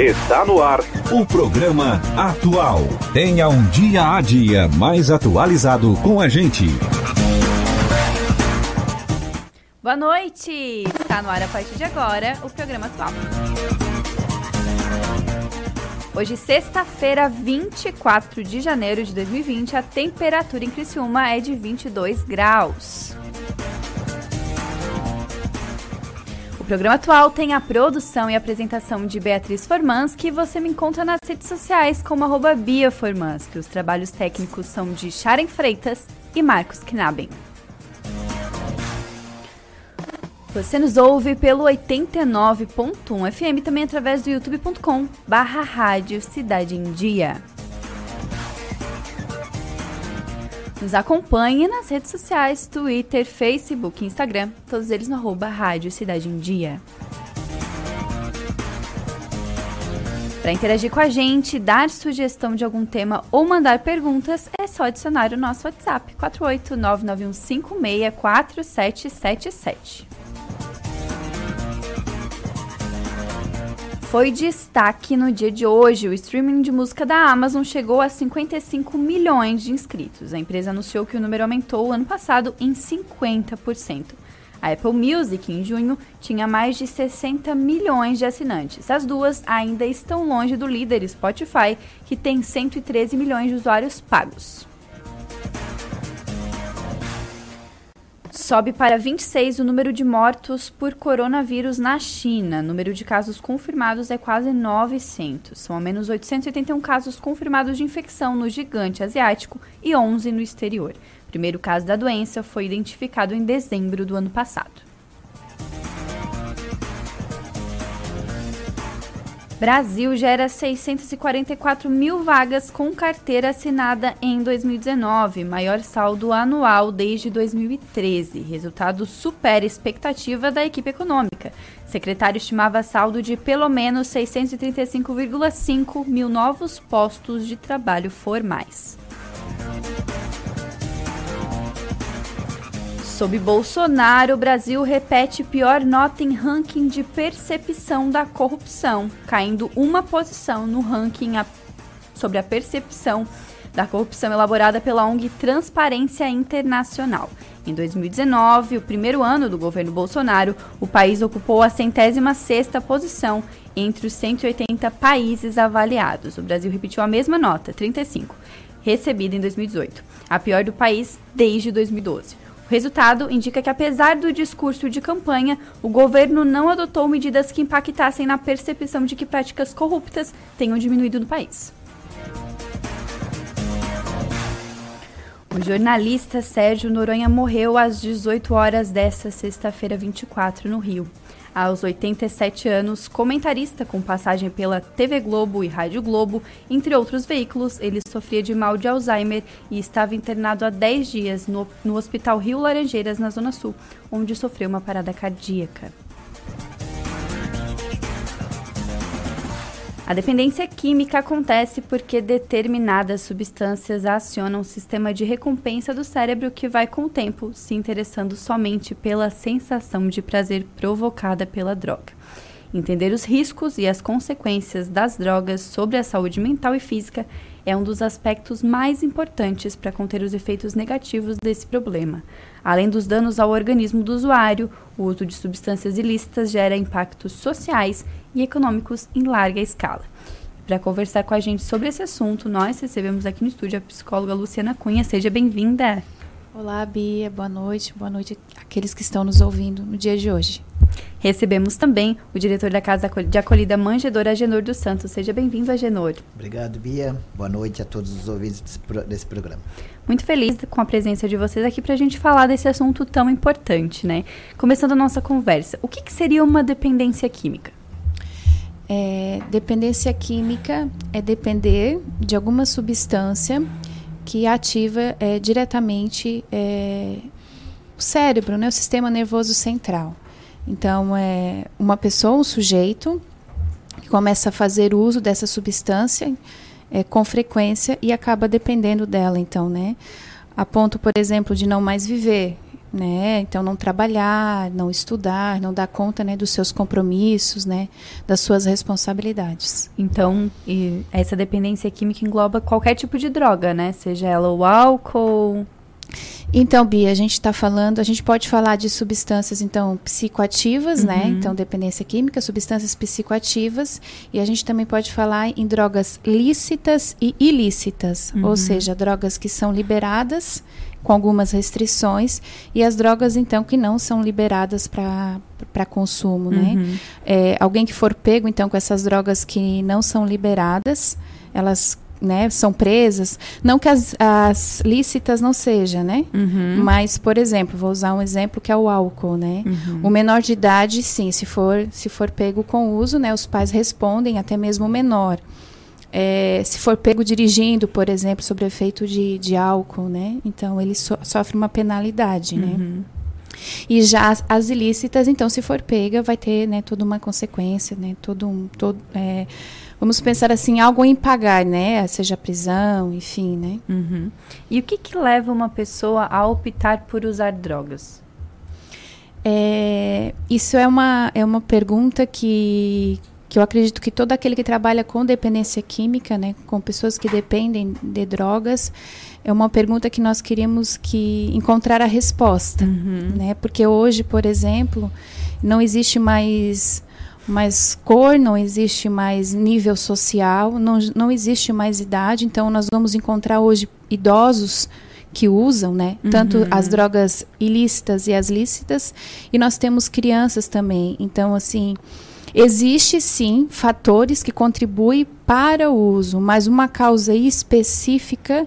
Está no ar o programa Atual. Tenha um dia a dia mais atualizado com a gente. Boa noite! Está no ar a partir de agora o programa Atual. Hoje, sexta-feira, 24 de janeiro de 2020, a temperatura em Criciúma é de 22 graus. Programa atual tem a produção e apresentação de Beatriz Formans, que você me encontra nas redes sociais como arroba que os trabalhos técnicos são de Sharon Freitas e Marcos Knaben. Você nos ouve pelo 89.1 FM também através do youtube.com barra rádio Cidade em Dia. Nos acompanhe nas redes sociais, Twitter, Facebook Instagram, todos eles no arroba Rádio Cidade em Dia. Para interagir com a gente, dar sugestão de algum tema ou mandar perguntas, é só adicionar o nosso WhatsApp 48991564777. Foi destaque no dia de hoje. O streaming de música da Amazon chegou a 55 milhões de inscritos. A empresa anunciou que o número aumentou ano passado em 50%. A Apple Music, em junho, tinha mais de 60 milhões de assinantes. As duas ainda estão longe do líder Spotify, que tem 113 milhões de usuários pagos. Sobe para 26 o número de mortos por coronavírus na China. O número de casos confirmados é quase 900. São ao menos 881 casos confirmados de infecção no gigante asiático e 11 no exterior. O primeiro caso da doença foi identificado em dezembro do ano passado. Brasil gera 644 mil vagas com carteira assinada em 2019, maior saldo anual desde 2013. Resultado supera expectativa da equipe econômica. Secretário estimava saldo de pelo menos 635,5 mil novos postos de trabalho formais. Sob Bolsonaro, o Brasil repete pior nota em ranking de percepção da corrupção, caindo uma posição no ranking a... sobre a percepção da corrupção elaborada pela ONG Transparência Internacional. Em 2019, o primeiro ano do governo Bolsonaro, o país ocupou a centésima sexta posição entre os 180 países avaliados. O Brasil repetiu a mesma nota, 35, recebida em 2018, a pior do país desde 2012. O resultado indica que, apesar do discurso de campanha, o governo não adotou medidas que impactassem na percepção de que práticas corruptas tenham diminuído no país. O jornalista Sérgio Noronha morreu às 18 horas desta sexta-feira 24 no Rio aos 87 anos, comentarista com passagem pela TV Globo e Rádio Globo, entre outros veículos, ele sofria de mal de Alzheimer e estava internado há 10 dias no, no Hospital Rio Laranjeiras, na Zona Sul, onde sofreu uma parada cardíaca. A dependência química acontece porque determinadas substâncias acionam o sistema de recompensa do cérebro que vai com o tempo se interessando somente pela sensação de prazer provocada pela droga. Entender os riscos e as consequências das drogas sobre a saúde mental e física é um dos aspectos mais importantes para conter os efeitos negativos desse problema. Além dos danos ao organismo do usuário, o uso de substâncias ilícitas gera impactos sociais e econômicos em larga escala. Para conversar com a gente sobre esse assunto, nós recebemos aqui no estúdio a psicóloga Luciana Cunha. Seja bem-vinda. Olá, Bia. Boa noite. Boa noite àqueles que estão nos ouvindo no dia de hoje. Recebemos também o diretor da Casa de Acolhida Manjedora, Agenor dos Santos. Seja bem-vindo, Agenor. Obrigado, Bia. Boa noite a todos os ouvintes desse, desse programa. Muito feliz com a presença de vocês aqui para a gente falar desse assunto tão importante, né? Começando a nossa conversa, o que, que seria uma dependência química? É, dependência química é depender de alguma substância que ativa é, diretamente é, o cérebro, né, o sistema nervoso central. Então, é uma pessoa, um sujeito, que começa a fazer uso dessa substância é, com frequência e acaba dependendo dela, então, né? A ponto, por exemplo, de não mais viver, né? Então não trabalhar, não estudar, não dar conta, né, dos seus compromissos, né, das suas responsabilidades. Então, essa dependência química engloba qualquer tipo de droga, né? Seja ela o álcool, então, Bia, a gente está falando, a gente pode falar de substâncias, então, psicoativas, né? uhum. né? Então, dependência química, substâncias psicoativas. E a gente também pode falar em drogas lícitas e ilícitas, uhum. ou seja, drogas que são liberadas com algumas restrições e as drogas, então, que não são liberadas para consumo, né? uhum. É, alguém que for pego, então, com essas drogas que não são liberadas, elas né, são presas, não que as, as lícitas não sejam, né? Uhum. Mas, por exemplo, vou usar um exemplo que é o álcool, né? Uhum. O menor de idade, sim, se for, se for pego com uso, né, os pais respondem, até mesmo o menor. É, se for pego dirigindo, por exemplo, sob efeito de, de álcool, né? Então ele so, sofre uma penalidade, né? uhum. né? E já as, as, ilícitas, então, se for pega, vai ter né, toda uma consequência, né? Todo um, todo, é, vamos pensar assim, algo em pagar, né? Seja prisão, enfim, né? Uhum. E o que, que leva uma pessoa a optar por usar drogas? É, isso é uma, é uma pergunta que, que eu acredito que todo aquele que trabalha com dependência química, né, com pessoas que dependem de drogas, é uma pergunta que nós queríamos que encontrar a resposta, uhum. né? Porque hoje, por exemplo, não existe mais mais cor, não existe mais nível social, não, não existe mais idade. Então, nós vamos encontrar hoje idosos que usam, né? Uhum. Tanto as drogas ilícitas e as lícitas. E nós temos crianças também. Então, assim, existe sim fatores que contribuem para o uso, mas uma causa específica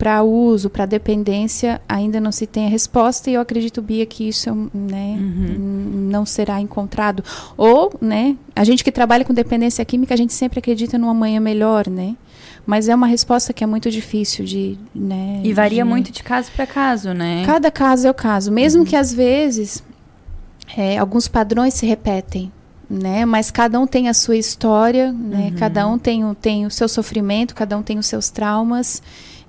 para uso, para dependência, ainda não se tem a resposta e eu acredito, Bia, que isso né, uhum. não será encontrado. Ou, né, a gente que trabalha com dependência química, a gente sempre acredita numa manhã melhor, né? Mas é uma resposta que é muito difícil de, né? E varia de... muito de caso para caso, né? Cada caso é o caso, mesmo uhum. que às vezes é, alguns padrões se repetem, né? Mas cada um tem a sua história, né? Uhum. Cada um tem o, tem o seu sofrimento, cada um tem os seus traumas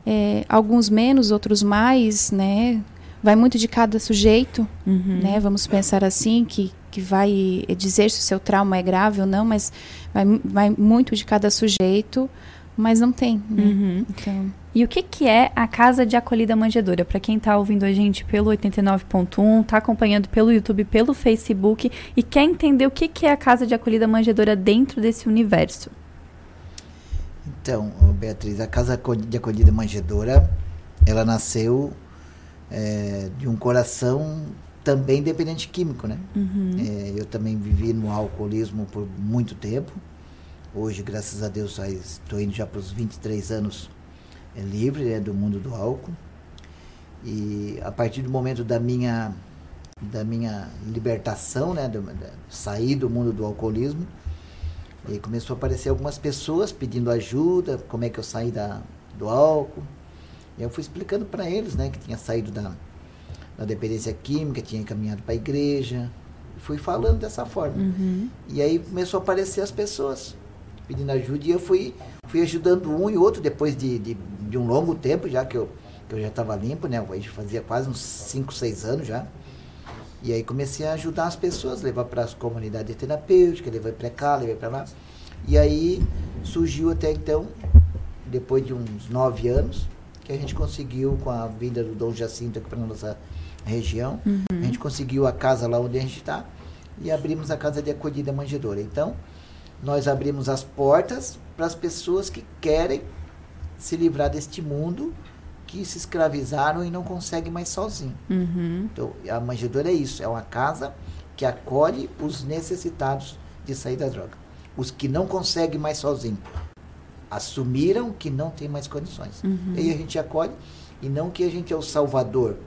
é, alguns menos, outros mais, né? Vai muito de cada sujeito, uhum. né? Vamos pensar assim, que, que vai dizer se o seu trauma é grave ou não, mas vai, vai muito de cada sujeito, mas não tem, né? Uhum. Então... E o que, que é a Casa de Acolhida Manjedora? Para quem está ouvindo a gente pelo 89.1, está acompanhando pelo YouTube, pelo Facebook e quer entender o que, que é a Casa de Acolhida Manjedora dentro desse universo. Então, Beatriz, a Casa de Acolhida Manjedora, ela nasceu é, de um coração também dependente químico, né? Uhum. É, eu também vivi no alcoolismo por muito tempo. Hoje, graças a Deus, estou indo já para os 23 anos é, livre né, do mundo do álcool. E a partir do momento da minha da minha libertação, né, do, da, sair do mundo do alcoolismo, e aí começou a aparecer algumas pessoas pedindo ajuda, como é que eu saí da, do álcool. E eu fui explicando para eles, né, que tinha saído da, da dependência química, tinha caminhado para a igreja. Fui falando dessa forma. Uhum. E aí começou a aparecer as pessoas pedindo ajuda e eu fui, fui ajudando um e outro depois de, de, de um longo tempo já que eu, que eu já estava limpo, né? Gente fazia quase uns 5, 6 anos já. E aí comecei a ajudar as pessoas, levar para as comunidades terapêuticas, levar para cá, levar para lá. E aí surgiu até então, depois de uns nove anos, que a gente conseguiu, com a vinda do Dom Jacinto aqui para nossa região, uhum. a gente conseguiu a casa lá onde a gente está e abrimos a casa de acolhida manjedora. Então, nós abrimos as portas para as pessoas que querem se livrar deste mundo que se escravizaram e não conseguem mais sozinho. Uhum. Então, a manjedoura é isso, é uma casa que acolhe os necessitados de sair da droga. Os que não conseguem mais sozinho assumiram que não tem mais condições. Uhum. E aí a gente acolhe e não que a gente é o salvador,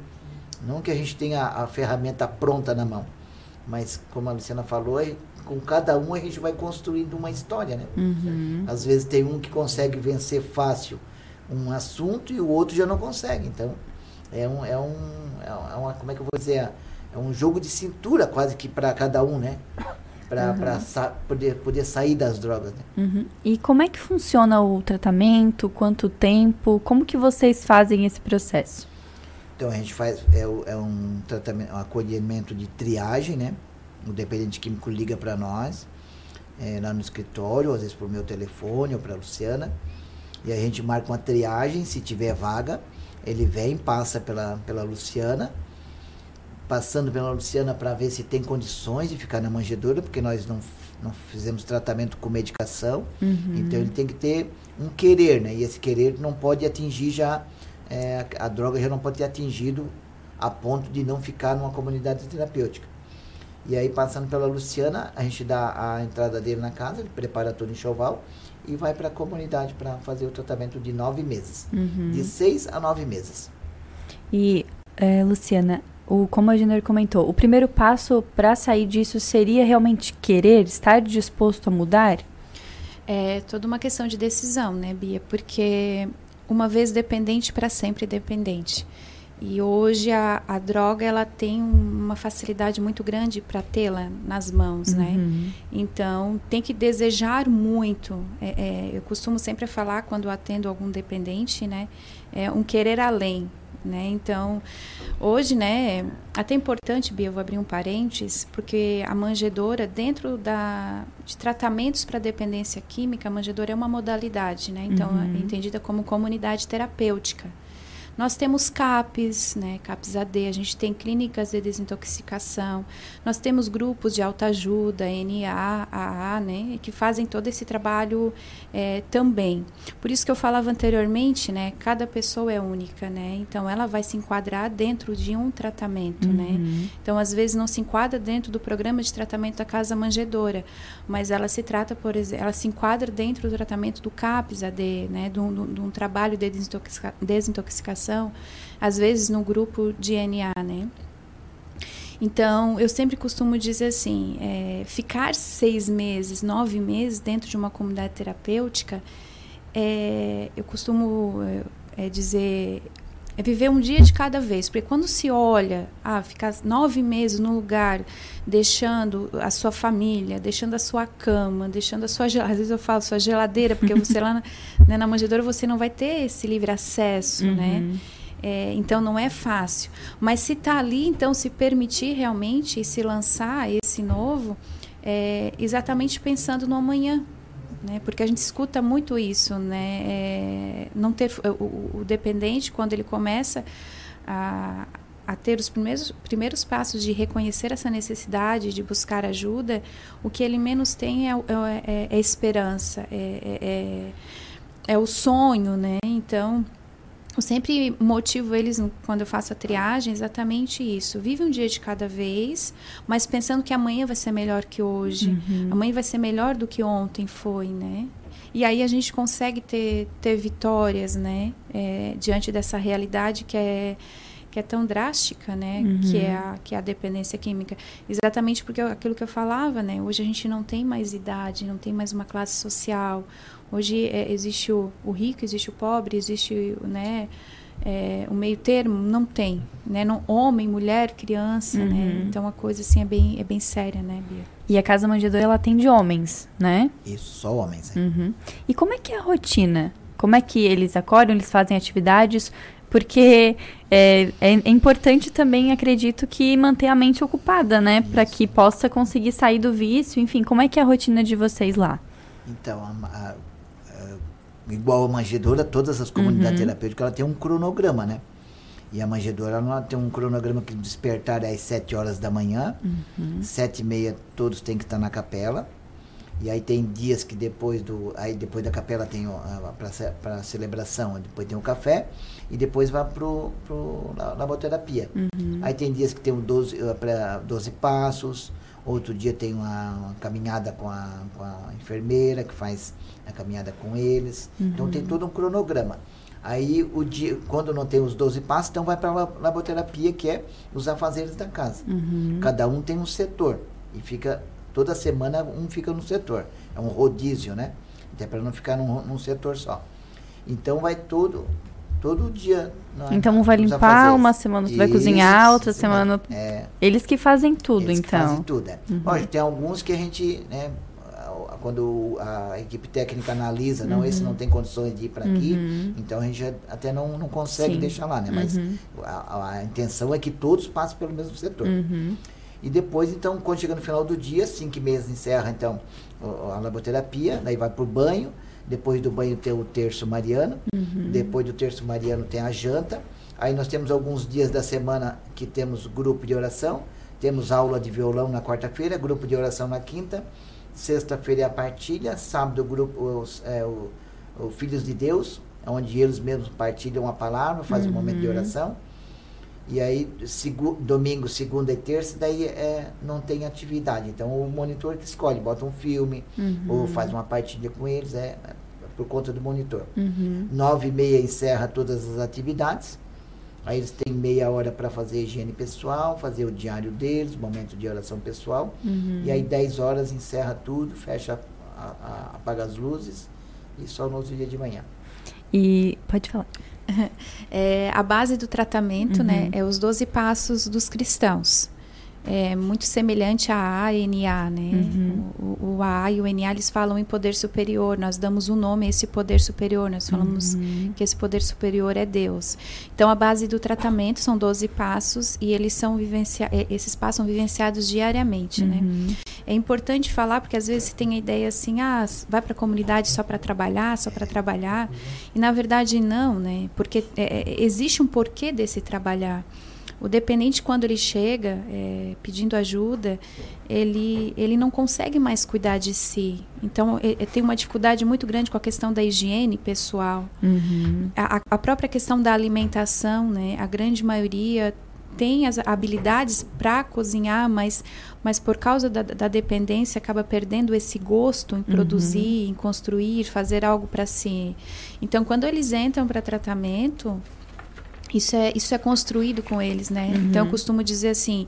não que a gente tenha a, a ferramenta pronta na mão, mas como a Luciana falou, é, com cada um a gente vai construindo uma história, né? Uhum. Às vezes tem um que consegue vencer fácil um assunto e o outro já não consegue. Então, é um, é um, é uma, como é que eu vou dizer? É um jogo de cintura quase que para cada um, né? Para uhum. poder, poder sair das drogas. Né? Uhum. E como é que funciona o tratamento? Quanto tempo? Como que vocês fazem esse processo? Então a gente faz é, é um tratamento, um acolhimento de triagem, né? O dependente químico liga para nós é, lá no escritório, às vezes por meu telefone ou para Luciana, e a gente marca uma triagem, se tiver vaga, ele vem, passa pela, pela Luciana, passando pela Luciana para ver se tem condições de ficar na manjedoura, porque nós não, não fizemos tratamento com medicação, Uhum. então ele tem que ter um querer, né? E esse querer não pode atingir já, é, a droga já não pode ter atingido a ponto de não ficar numa comunidade terapêutica. E aí, passando pela Luciana, a gente dá a entrada dele na casa, ele prepara todo o enxoval e vai para a comunidade para fazer o tratamento de nove meses. Uhum. De seis a nove meses. E, é, Luciana, o, como a Jenner comentou, o primeiro passo para sair disso seria realmente querer, estar disposto a mudar? É toda uma questão de decisão, né, Bia? Porque uma vez dependente, para sempre dependente. E hoje a, a droga ela tem uma facilidade muito grande para tê-la nas mãos, né? Uhum. Então tem que desejar muito. É, é, eu costumo sempre falar quando atendo algum dependente, né? É um querer além, né? Então hoje, né? Até importante, Bia, eu vou abrir um parênteses, porque a manjedora dentro da de tratamentos para dependência química, a manjedora é uma modalidade, né? Então Uhum. é entendida como comunidade terapêutica. Nós temos CAPs, né, CAPs AD, a gente tem clínicas de desintoxicação, nós temos grupos de autoajuda, NA, AA, né, que fazem todo esse trabalho eh, também. Por isso que eu falava anteriormente, né, cada pessoa é única, né, então ela vai se enquadrar dentro de um tratamento, né. Uhum. Então, às vezes, não se enquadra dentro do programa de tratamento da casa manjedora, mas ela se trata, por exemplo, ela se enquadra dentro do tratamento do CAPS AD, né, de um, de um- trabalho de desintoxica- às vezes no grupo de NA, né. Então, eu sempre costumo dizer assim, é, ficar seis meses, nove meses dentro de uma comunidade terapêutica, é, eu costumo é, é, dizer, é viver um dia de cada vez. Porque quando se olha, ah, ficar nove meses no lugar, deixando a sua família, deixando a sua cama, deixando a sua geladeira, às vezes eu falo sua geladeira, porque você lá na, né, na manjedoura você não vai ter esse livre acesso, né? Uhum. É, então não é fácil. Mas se está ali, então se permitir realmente e se lançar esse novo, é, exatamente pensando no amanhã. Né? Porque a gente escuta muito isso, né? É, não ter o, o- dependente quando ele começa a, a ter os primeiros, primeiros passos de reconhecer essa necessidade de buscar ajuda, o que ele menos tem é, é, é- é esperança, é, é, é, é o sonho, né? Então eu sempre motivo eles, quando eu faço a triagem, exatamente isso. Vive um dia de cada vez, mas pensando que amanhã vai ser melhor que hoje. Uhum. Amanhã vai ser melhor do que ontem foi, né? E aí a gente consegue ter, ter vitórias, né? É, diante dessa realidade que é, que é tão drástica, né? Uhum. Que, é a, que é a dependência química. Exatamente porque eu- aquilo que eu falava, né? Hoje a gente não tem mais idade, não tem mais uma classe social. Hoje é, existe o, o rico, existe o pobre, existe né, é, o meio termo, não tem. Né? Não, homem, mulher, criança, né? Uhum. Então a coisa assim é bem, é bem séria, né, Bia? E a Casa Manjedora, ela atende homens, né? Isso, só homens. né? Uhum. E como é que é a rotina? Como é que eles acordam, eles fazem atividades? Porque é, é, é importante também, acredito, que manter a mente ocupada, né? Para que possa conseguir sair do vício. Enfim, como é que é a rotina de vocês lá? Então, a- a- igual a manjedora, todas as comunidades Uhum. terapêuticas ela tem um cronograma, né? E a manjedora ela tem um cronograma que despertar é às 7 horas da manhã, Uhum. sete e meia todos têm que estar na capela. E aí tem dias que depois do aí depois da capela tem para celebração, depois tem o café e depois vai pro pro la- laboterapia. Uhum. Aí tem dias que tem um 12 eh, pra 12 passos, outro dia tem uma, uma caminhada com a, com a enfermeira que faz a caminhada com eles. Então tem todo um cronograma. Aí o dia quando não tem os 12 passos, então vai para a laboterapia, que é os afazeres da casa. Uhum. Cada um tem um setor e fica toda semana um fica no setor. É um rodízio, né? Até para não ficar num, num setor só. Então vai todo todo dia. na- Então um vai limpar, uma semana você vai Isso, cozinhar, outra semana. É, Eles que fazem tudo, eles que então. fazem tudo, é. Lógico, tem alguns que a gente, né, quando a equipe técnica analisa, não, esse não tem condições de ir para aqui, Uhum. então a gente até não, não consegue Sim. deixar lá, né? Mas Uhum. a, a intenção é que todos passem pelo mesmo setor. Uhum. E depois, então, quando chega no final do dia, 5 e meia encerra, então, o- a laboterapia, daí vai pro banho, depois do banho tem o terço mariano, Uhum. depois do terço mariano tem a janta, aí nós temos alguns dias da semana que temos grupo de oração, temos aula de violão na quarta-feira, grupo de oração na quinta, sexta-feira é a partilha, sábado grupo, os, é, o, o Filhos de Deus, onde eles mesmos partilham a palavra, fazem um momento de oração, e aí, segu- domingo, segunda e terça, daí é, não tem atividade. Então, o monitor que escolhe, bota um filme, ou faz uma partilha com eles, é, é por conta do monitor. Uhum. Nove e meia encerra todas as atividades. Aí eles têm meia hora para fazer higiene pessoal, fazer o diário deles, momento de oração pessoal. Uhum. E aí, 10 horas encerra tudo, fecha, a- a- apaga as luzes e só no outro dia de manhã. E pode falar. É, a base do tratamento, Uhum. né, é os 12 passos dos cristãos. É muito semelhante a A e NA, né? Uhum. O, o A e o NA, eles falam em poder superior. Nós damos um nome a esse poder superior. Nós falamos Uhum. que esse poder superior é Deus. Então, a base do tratamento são 12 passos e eles são vivencia eh, esses passos são vivenciados diariamente, né? Uhum. É importante falar porque às vezes tem a ideia assim, ah, vai para a comunidade só para trabalhar, só para trabalhar, e na verdade não, né? Porque é, é, existe um porquê desse trabalhar. O dependente quando ele chega é, pedindo ajuda, ele ele não consegue mais cuidar de si. Então é, é, tem uma dificuldade muito grande com a questão da higiene pessoal. Uhum. A, a própria questão da alimentação, né? A grande maioria tem as habilidades para cozinhar, mas, mas por causa da, da dependência acaba perdendo esse gosto em produzir, em construir, fazer algo para si. Então, quando eles entram para tratamento, isso é, isso é construído com eles, né? Então, eu costumo dizer assim,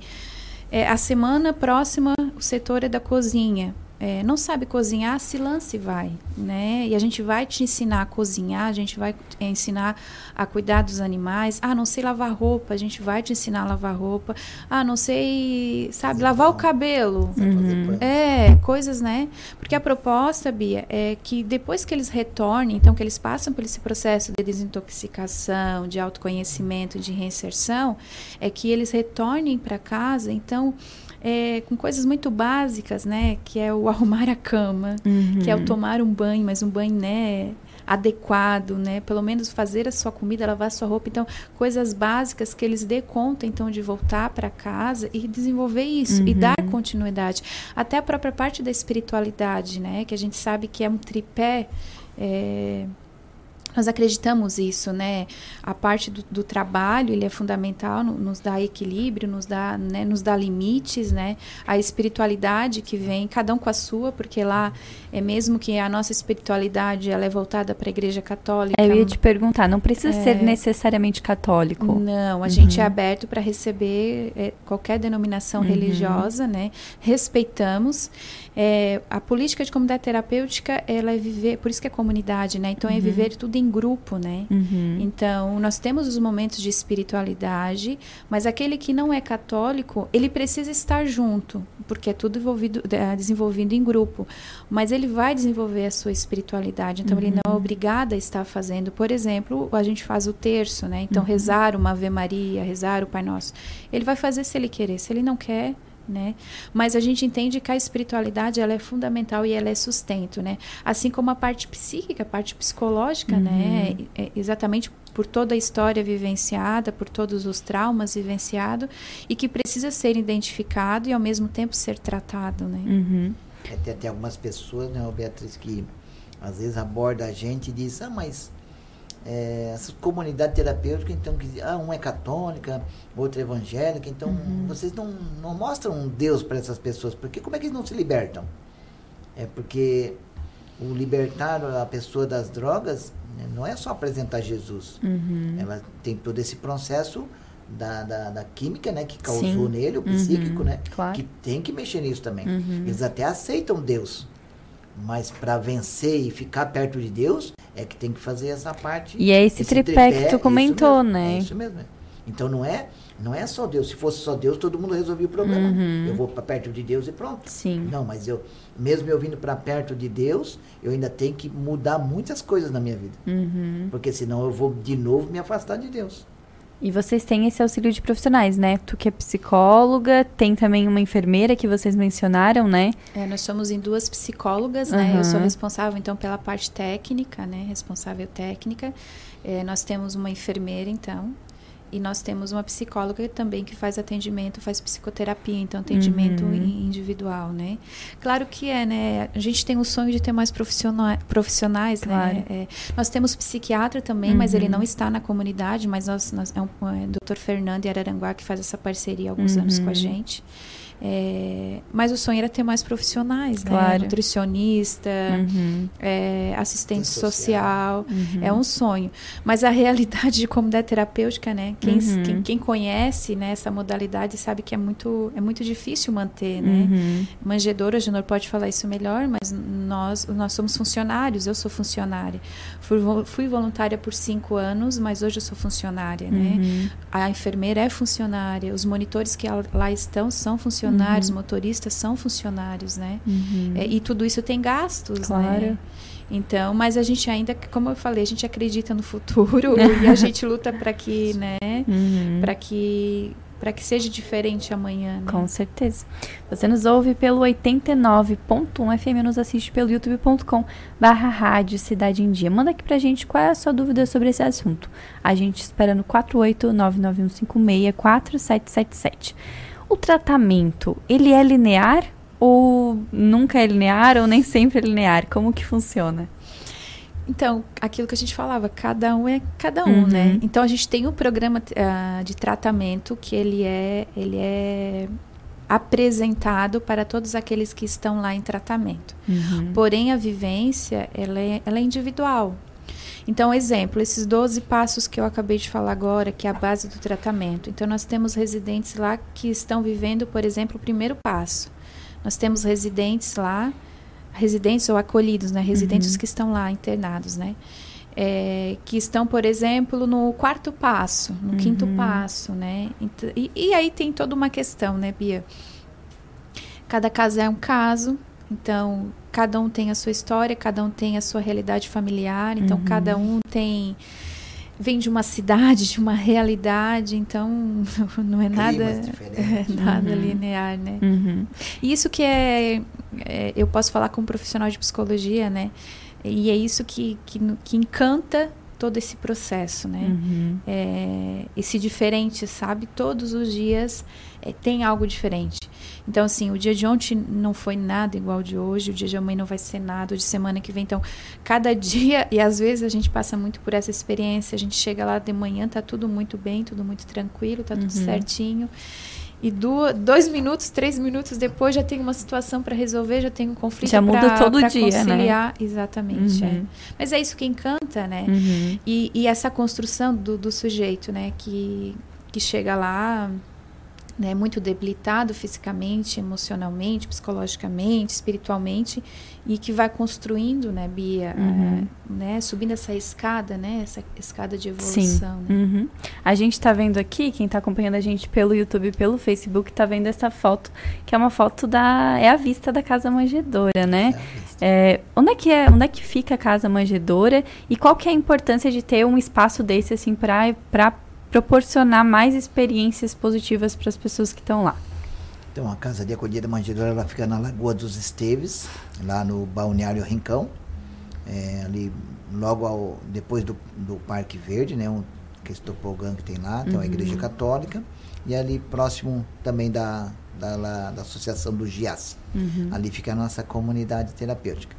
é, a semana próxima o setor é da cozinha. É, não sabe cozinhar, se lance e vai, né? E a gente vai te ensinar a cozinhar, a gente vai te ensinar a cuidar dos animais. Ah, não sei lavar roupa, a gente vai te ensinar a lavar roupa. Ah, não sei, sabe, lavar o cabelo. Pano. É, coisas, né? Porque a proposta, Bia, é que depois que eles retornem, então que eles passam por esse processo de desintoxicação, de autoconhecimento, de reinserção, é que eles retornem para casa, então, é, com coisas muito básicas, né? Que é o arrumar a cama, Uhum. que é o tomar um banho, mas um banho, né? adequado, né? Pelo menos fazer a sua comida, lavar a sua roupa, então coisas básicas que eles dê conta então de voltar para casa e desenvolver isso e Uhum. dar continuidade. Até a própria parte da espiritualidade, né? Que a gente sabe que é um tripé. é, nós acreditamos isso, né? A parte do, do trabalho, ele é fundamental, no- nos dá equilíbrio, nos dá, né, nos dá limites, né? A espiritualidade que vem, cada um com a sua, porque lá é mesmo que a nossa espiritualidade ela é voltada para a Igreja Católica. Eu ia te perguntar, não precisa É. ser necessariamente católico. Não, a gente é Uhum. aberto para receber é, qualquer denominação Uhum. religiosa, né? Respeitamos. É, a política de comunidade terapêutica, ela é viver, por isso que é comunidade, né? Então é viver tudo em grupo, né? Uhum. Então, nós temos os momentos de espiritualidade, mas aquele que não é católico, ele precisa estar junto, porque é tudo eh, desenvolvido em grupo. Mas ele vai desenvolver a sua espiritualidade, então ele não é obrigado a estar fazendo. Por exemplo, a gente faz o terço, né? Então, rezar uma Ave Maria, rezar o Pai Nosso. Ele vai fazer se ele querer, se ele não quer, né? Mas a gente entende que a espiritualidade ela é fundamental e ela é sustento, né? Assim como a parte psíquica, a parte psicológica, né? É exatamente por toda a história vivenciada, por todos os traumas vivenciados e que precisa ser identificado e ao mesmo tempo ser tratado, né? Uhum. É, tem até algumas pessoas, né, Beatriz, que às vezes aborda a gente e diz, ah, mas é, essa comunidade terapêutica, então, que, ah, um é católica, outro é evangélica, então vocês não, não mostram um Deus para essas pessoas, porque como é que eles não se libertam? É porque o libertar a pessoa das drogas né, não é só apresentar Jesus. Uhum. Ela tem todo esse processo da, da, da química, né, que causou Sim. nele, o Uhum, psíquico, né? claro. Que tem que mexer nisso também. Uhum. Eles até aceitam Deus. Mas para vencer e ficar perto de Deus, é que tem que fazer essa parte. E é esse tripé que tu comentou, mesmo, né? É isso mesmo. Então não é, não é só Deus. Se fosse só Deus, todo mundo resolvia o problema. Uhum. Eu vou para perto de Deus e pronto. Sim. Não, mas eu, mesmo eu vindo para perto de Deus, eu ainda tenho que mudar muitas coisas na minha vida. Uhum. Porque senão eu vou de novo me afastar de Deus. E vocês têm esse auxílio de profissionais, né? Tu que é psicóloga, tem também uma enfermeira que vocês mencionaram, né? É, nós somos em duas psicólogas, né? Eu sou Uhum. responsável, então, pela parte técnica, né? Responsável técnica. É, nós temos uma enfermeira, então. E nós temos uma psicóloga também que faz atendimento, faz psicoterapia, então atendimento Uhum. in- individual, né? Claro que é, né? A gente tem o sonho de ter mais profissionais, profissionais Claro. né? É, nós temos psiquiatra também, mas ele Uhum. não está na comunidade, mas nós, nós é o é, Dr. Fernando Araranguá que faz essa parceria há alguns anos com a Uhum. gente. É, mas o sonho era ter mais profissionais, né? Claro. Nutricionista, Uhum. é, assistente Assistente social. Uhum. É um sonho. Mas a realidade de comunidade terapêutica, né? Quem, Uhum. quem, quem conhece né, essa modalidade sabe que é muito, é muito difícil manter, né? Uhum. Manjedora, o Junor pode falar isso melhor, mas nós, nós somos funcionários, eu sou funcionária. Fui, fui voluntária por cinco anos, mas hoje eu sou funcionária, né? Uhum. A enfermeira é funcionária, os monitores que lá estão são funcionários, motoristas são funcionários, né? Uhum. É, e tudo isso tem gastos, Claro. né? Então, mas a gente ainda, como eu falei, a gente acredita no futuro e a gente luta para que, né, Uhum. para que para que seja diferente amanhã, né? Com certeza. Você nos ouve pelo 89.1 FM, nos assiste pelo youtube.com barra rádio Cidade em Dia. Manda aqui pra gente qual é a sua dúvida sobre esse assunto. A gente espera no 48991564777. O tratamento, ele é linear ou nunca é linear ou nem sempre é linear? Como que funciona? Então, aquilo que a gente falava, cada um é cada um, Uhum. né? Então a gente tem um programa ah, de tratamento que ele é ele é apresentado para todos aqueles que estão lá em tratamento. Uhum. Porém, a vivência, ela é, ela é individual. Então, exemplo, esses 12 passos que eu acabei de falar agora, que é a base do tratamento. Então, nós temos residentes lá que estão vivendo, por exemplo, o primeiro passo. Nós temos residentes lá, residentes ou acolhidos, né? Residentes Uhum. que estão lá internados, né? É, que estão, por exemplo, no quarto passo, no quinto Uhum. passo, né? E, e aí tem toda uma questão, né, Bia? Cada caso é um caso, então cada um tem a sua história, cada um tem a sua realidade familiar, então Uhum. cada um tem vem de uma cidade, de uma realidade, então não é nada é nada Uhum. linear, né? Uhum. E isso que é, é, eu posso falar como profissional de psicologia, né? E é isso que, que, que encanta todo esse processo, né? Uhum. é, esse diferente, sabe? Todos os dias é, tem algo diferente. Então, assim, o dia de ontem não foi nada igual de hoje, o dia de amanhã não vai ser nada, o de semana que vem. Então, cada dia, e às vezes a gente passa muito por essa experiência, a gente chega lá de manhã, tá tudo muito bem, tudo muito tranquilo, tá tudo Uhum. certinho. E do, dois minutos, três minutos depois já tem uma situação para resolver, já tem um conflito Já muda pra- todo pra dia, né? conciliar. Exatamente. é. Uhum. Mas é isso que encanta, né? Uhum. E, e essa construção do, do sujeito, né, que, que chega lá, né, muito debilitado fisicamente, emocionalmente, psicologicamente, espiritualmente, e que vai construindo, né, Bia, Uhum. eh, né, subindo essa escada, né, essa escada de evolução, né? Uhum. A gente tá vendo aqui, quem tá acompanhando a gente pelo YouTube e pelo Facebook, tá vendo essa foto, que é uma foto da. É a vista da Casa Manjedora, né? É, onde, é que é, onde é que fica a Casa Manjedora e qual que é a importância de ter um espaço desse, assim, pra, pra proporcionar mais experiências positivas para as pessoas que estão lá? Então, a Casa de Acolhida Manjedora, ela fica na Lagoa dos Esteves, lá no Balneário Rincão, é, ali logo ao, depois do, do Parque Verde, né, um, que esse que tem lá, tem uma igreja católica, e ali próximo também da, da, lá- da Associação do GIAS. Ali fica a nossa comunidade terapêutica.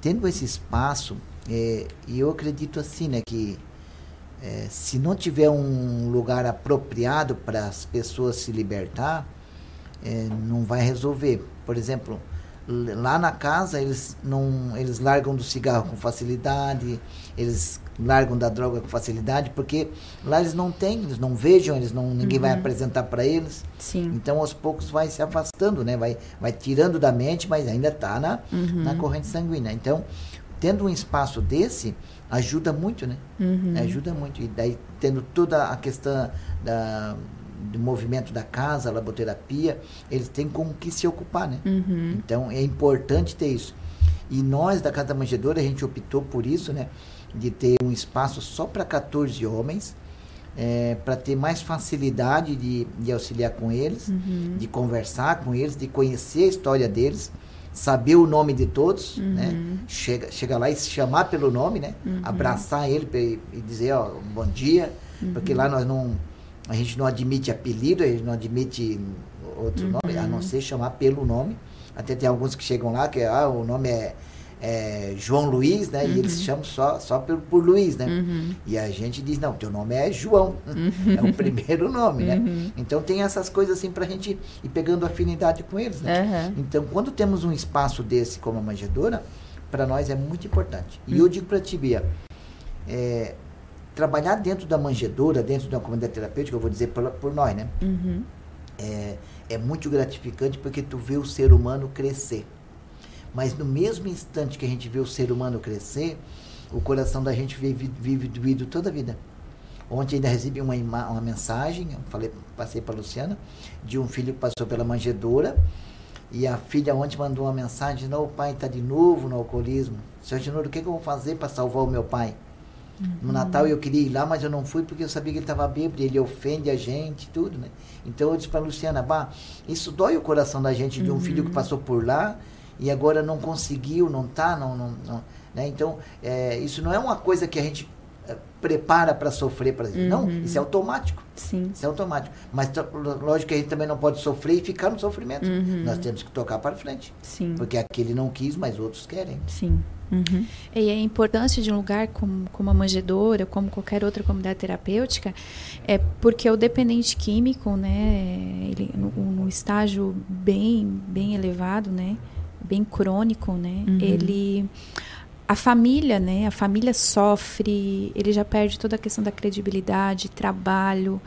Tendo esse espaço, é, e eu acredito assim, né, que é, se não tiver um lugar apropriado para as pessoas se libertar, é, não vai resolver. Por exemplo, lá na casa eles não eles largam do cigarro com facilidade, eles largam da droga com facilidade, porque lá eles não têm, eles não vejam, eles não ninguém vai apresentar para eles. Sim. Então aos poucos vai se afastando, né? Vai vai tirando da mente, mas ainda está na na corrente sanguínea. Então, tendo um espaço desse, ajuda muito, né? Uhum. Ajuda muito. E daí, tendo toda a questão da, do movimento da casa, laboterapia, eles têm com o que se ocupar, né? Uhum. Então, é importante ter isso. E nós, da Casa da Manjedora, a gente optou por isso, né? De ter um espaço só para 14 homens, é, para ter mais facilidade de, de auxiliar com eles, Uhum. de conversar com eles, de conhecer a história deles, saber o nome de todos, né? Chega, chega lá e se chamar pelo nome, né? Abraçar ele e dizer, ó, bom dia, porque lá nós não, a gente não admite apelido, a gente não admite outro nome, a não ser chamar pelo nome. Até tem alguns que chegam lá que ah, o nome é, é João Luiz, né? E eles chamam só, só por, por Luiz, né? Uhum. E a gente diz, não, teu nome é João. É o primeiro nome, né? Uhum. Então tem essas coisas assim pra gente ir pegando afinidade com eles, né? Então, quando temos um espaço desse como a manjedoura, para nós é muito importante. E eu digo para ti, Bia, é, trabalhar dentro da manjedoura, dentro da comunidade terapêutica, eu vou dizer por, por nós, né? Uhum. É, é muito gratificante porque tu vê o ser humano crescer. Mas no mesmo instante que a gente vê o ser humano crescer, o coração da gente vive, vive doído toda a vida. Ontem ainda recebi uma, uma mensagem, falei, passei para a Luciana, de um filho que passou pela manjedoura, e a filha ontem mandou uma mensagem, não, o pai está de novo no alcoolismo. Senhor Genoro, o que, que eu vou fazer para salvar o meu pai? No Natal eu queria ir lá, mas eu não fui porque eu sabia que ele estava bêbado, ele ofende a gente, tudo, né? Então eu disse para Luciana, bah, isso dói o coração da gente de um filho que passou por lá e agora não conseguiu, não tá, não, não, não né? Então é, isso não é uma coisa que a gente é, prepara para sofrer, para não, isso é automático. Sim. Isso é automático. Mas lógico que a gente também não pode sofrer e ficar no sofrimento. Nós temos que tocar para frente. Sim. Porque aquele não quis, mas outros querem. Sim. Uhum. E a importância de um lugar como, como a manjedoura, como qualquer outra comunidade terapêutica, é porque o dependente químico, né, ele, no, no estágio bem, bem elevado, né, bem crônico, né, Uhum. ele a família, né, a família sofre, ele já perde toda a questão da credibilidade, trabalho,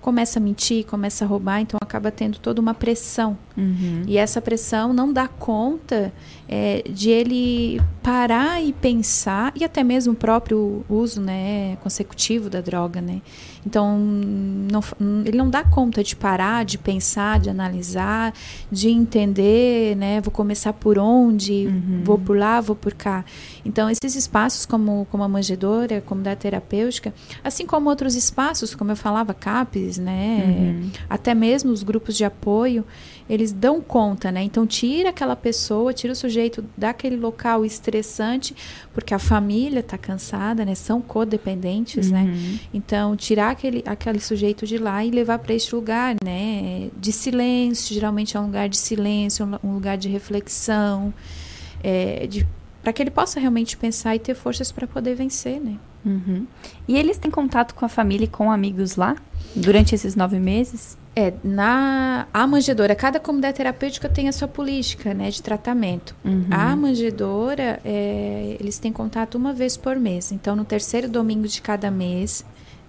começa a mentir, começa a roubar, então acaba tendo toda uma pressão. Uhum. E essa pressão não dá conta é, de ele parar e pensar, e até mesmo o próprio uso né, consecutivo da droga. Né? Então, não, ele não dá conta de parar, de pensar, de analisar, de entender, né? Vou começar por onde, vou por lá, vou por cá. Então, esses espaços como, como a manjedoura, como da terapêutica, assim como outros espaços, como eu falava, CAPES, né? Até mesmo os grupos de apoio, eles dão conta, né? Então, tira aquela pessoa, tira o sujeito daquele local estressante, porque a família está cansada, né? São codependentes, né? Então, tirar aquele, aquele sujeito de lá e levar para este lugar, né? De silêncio, geralmente é um lugar de silêncio, um lugar de reflexão, é, de, para que ele possa realmente pensar e ter forças para poder vencer, né? Uhum. E eles têm contato com a família e com amigos lá durante esses nove meses? É, na a manjedoura, cada comunidade terapêutica tem a sua política, né, de tratamento. Uhum. A manjedoura, é, eles têm contato uma vez por mês. Então, no terceiro domingo de cada mês,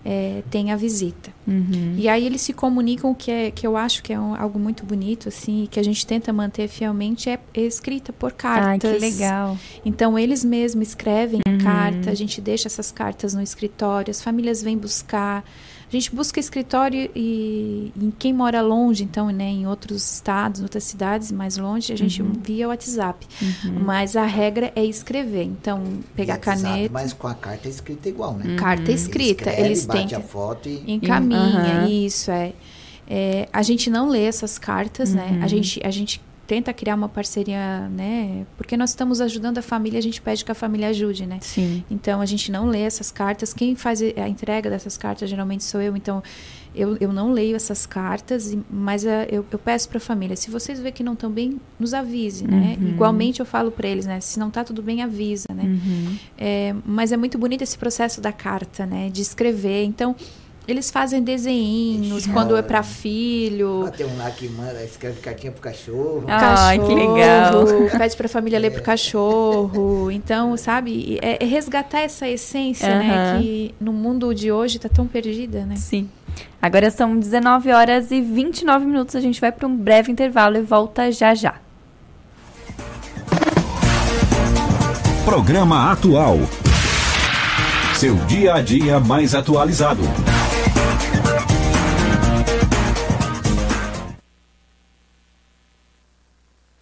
é, tem a visita. Uhum. E aí eles se comunicam, que, é, que eu acho que é um- algo muito bonito, assim, e que a gente tenta manter fielmente, é, é escrita por cartas. Ai, que legal. Então, eles mesmos escrevem Uhum. a carta, a gente deixa essas cartas no escritório, as famílias vêm buscar. A gente busca escritório e em quem mora longe, então, né, em outros estados, em outras cidades mais longe, a gente Uhum. via WhatsApp. Mas a regra é escrever. Então, pegar WhatsApp, caneta, Mas com a carta escrita igual, né? carta escrita. Escreve, eles têm bate a foto e... encaminha Aham. isso é. É, a gente não lê essas cartas né a gente a gente tenta criar uma parceria né porque nós estamos ajudando a família a gente pede que a família ajude né Sim. então a gente não lê essas cartas quem faz a entrega dessas cartas geralmente sou eu então eu, eu não leio essas cartas mas eh, eu, eu peço para a família se vocês verem que não estão bem nos avise né Uhum. igualmente eu falo para eles né se não tá tudo bem avisa né Uhum. é, mas é muito bonito esse processo da carta, né? De escrever. Então, eles fazem desenhinhos Chora. quando é para filho. Ah, tem um lá que manda, escreve cartinha pro cachorro. Ah, Ai, que cachorro, legal. Pede para a família ler pro cachorro. Então, sabe, é, é resgatar essa essência, né? Que no mundo de hoje tá tão perdida, né? Sim. Agora são 19 horas e 29 minutos. A gente vai para um breve intervalo e volta já já. Programa Atual. Seu dia a dia mais atualizado.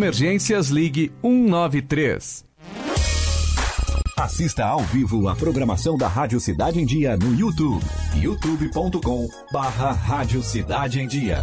emergências, ligue 193. Assista ao vivo a programação da Rádio Cidade em Dia no YouTube. youtube.com barra Rádio Cidade em Dia.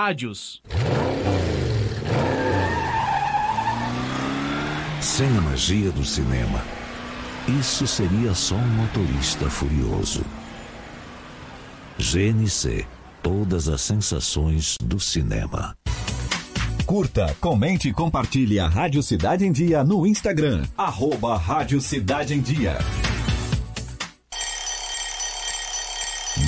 rádios. Sem a magia do cinema, isso seria só um motorista furioso. GNC Todas as sensações do cinema. Curta, comente e compartilhe a Rádio Cidade em Dia no Instagram. Arroba Rádio Cidade em Dia.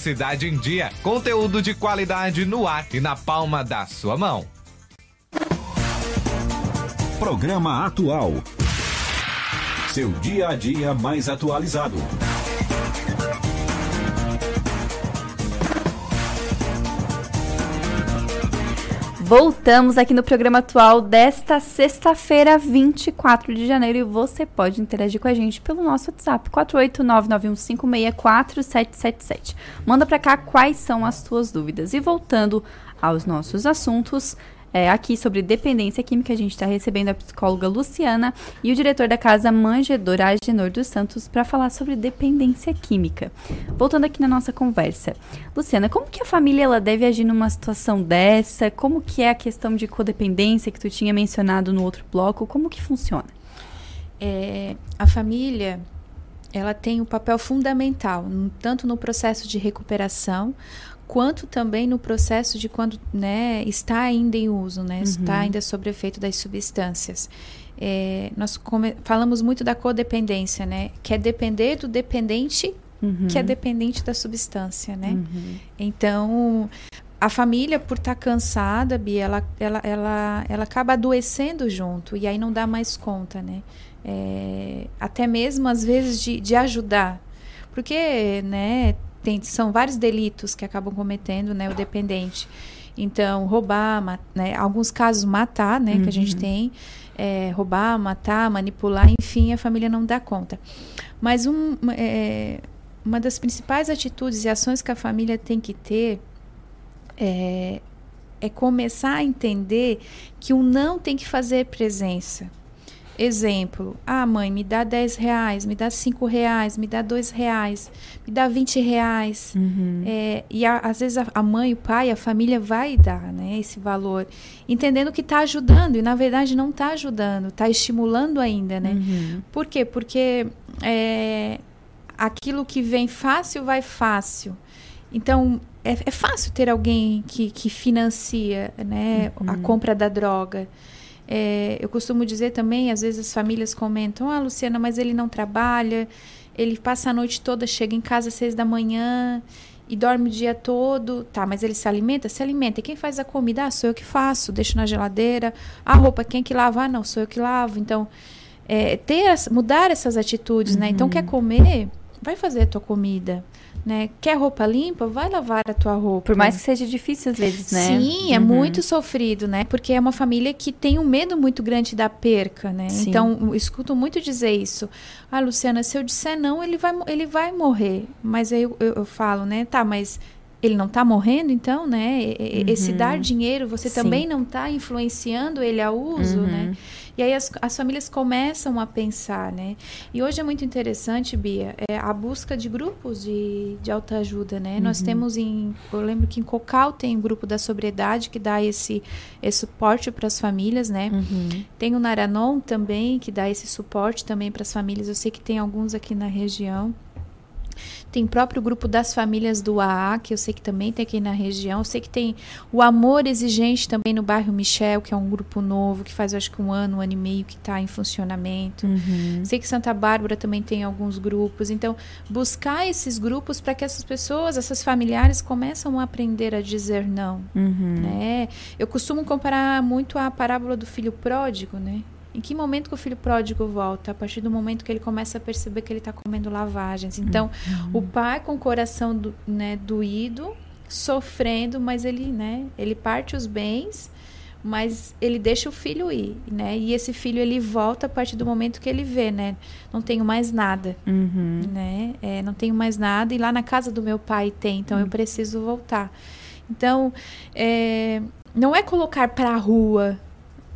Cidade em Dia. Conteúdo de qualidade no ar e na palma da sua mão. Programa Atual. Seu dia a dia mais atualizado. Voltamos aqui no programa atual desta sexta-feira, 24 de janeiro, e você pode interagir com a gente pelo nosso WhatsApp, 48991564777. Manda para cá quais são as suas dúvidas. E voltando aos nossos assuntos, é, aqui sobre dependência química, a gente está recebendo a psicóloga Luciana e o diretor da casa Manjedora Agenor dos Santos para falar sobre dependência química. Voltando aqui na nossa conversa. Luciana, como que a família ela deve agir numa situação dessa? Como que é a questão de codependência que tu tinha mencionado no outro bloco? Como que funciona? É, a família ela tem um papel fundamental, tanto no processo de recuperação, quanto também no processo de quando né, está ainda em uso, né, uhum. está ainda sob efeito das substâncias. É, nós falamos muito da codependência, né, que é depender do dependente uhum. que é dependente da substância, né? Uhum. Então, a família, por estar tá cansada, Bia, ela, ela, ela, ela acaba adoecendo junto e aí não dá mais conta, né? É, até mesmo, às vezes, de, de ajudar. Porque, né, tem, são vários delitos que acabam cometendo, né, o dependente. Então, roubar, né, alguns casos matar, né, uhum. que a gente uhum. tem, é, roubar, matar, manipular, enfim, a família não dá conta. Mas um, é, uma das principais atitudes e ações que a família tem que ter é, é começar a entender que o não tem que fazer presença. Exemplo, ah, mãe, me dá 10 reais, me dá 5 reais, me dá 2 reais, me dá 20 reais. Uhum. É, e a, às vezes a, a, mãe, o pai, a família vai dar né, esse valor, entendendo que está ajudando, e na verdade não está ajudando, está estimulando ainda, né? Uhum. Por quê? Porque é, aquilo que vem fácil vai fácil. Então, é, é fácil ter alguém que, que financia né, Uhum. a compra da droga. É, eu costumo dizer também, às vezes as famílias comentam, ah, Luciana, mas ele não trabalha, ele passa a noite toda, chega em casa às seis da manhã e dorme o dia todo. Tá, mas ele se alimenta? Se alimenta. E quem faz a comida? Ah, sou eu que faço, deixo na geladeira. A roupa, quem que lava? Ah, não, sou eu que lavo. Então, é, ter, as- mudar essas atitudes, né? Então, quer comer? Vai fazer a tua comida. Né? Quer roupa limpa? Vai lavar a tua roupa. Por mais que seja difícil às vezes, né? Sim, é Uhum. muito sofrido, né? Porque é uma família que tem um medo muito grande da perca, né? Sim. Então, escuto muito dizer isso. Ah, Luciana, se eu disser não, ele vai, ele vai morrer. Mas aí eu, eu, eu falo, né? Tá, mas ele não tá morrendo, então, né? Esse Uhum. dar dinheiro, você Sim. também não tá influenciando ele ao uso, Uhum. né? E aí as, as famílias começam a pensar, né? E hoje é muito interessante, Bia, é a busca de grupos de, de autoajuda, né? Nós Uhum. temos em... Eu lembro que em Cocal tem o grupo da sobriedade que dá esse, esse suporte para as famílias, né? Uhum. Tem o Naranon também, que dá esse suporte também para as famílias. Eu sei que tem alguns aqui na região. Tem próprio grupo das famílias do AA, que eu sei que também tem aqui na região. Eu sei que tem o Amor Exigente também no bairro Michel, que é um grupo novo, que faz acho que um ano, um ano e meio que está em funcionamento. Uhum. Sei que Santa Bárbara também tem alguns grupos. Então, buscar esses grupos para que essas pessoas, essas familiares, começam a aprender a dizer não. Uhum. Né? Eu costumo comparar muito a parábola do filho pródigo, né? Em que momento que o filho pródigo volta? A partir do momento que ele começa a perceber que ele está comendo lavagens. Então, o pai com o coração do, né, doído, sofrendo, mas ele, né, ele parte os bens, mas ele deixa o filho ir, né? E esse filho ele volta a partir do momento que ele vê, né? Não tenho mais nada, Uhum. né? É, não tenho mais nada e lá na casa do meu pai tem, então eu preciso voltar. Então, é, não é colocar para a rua,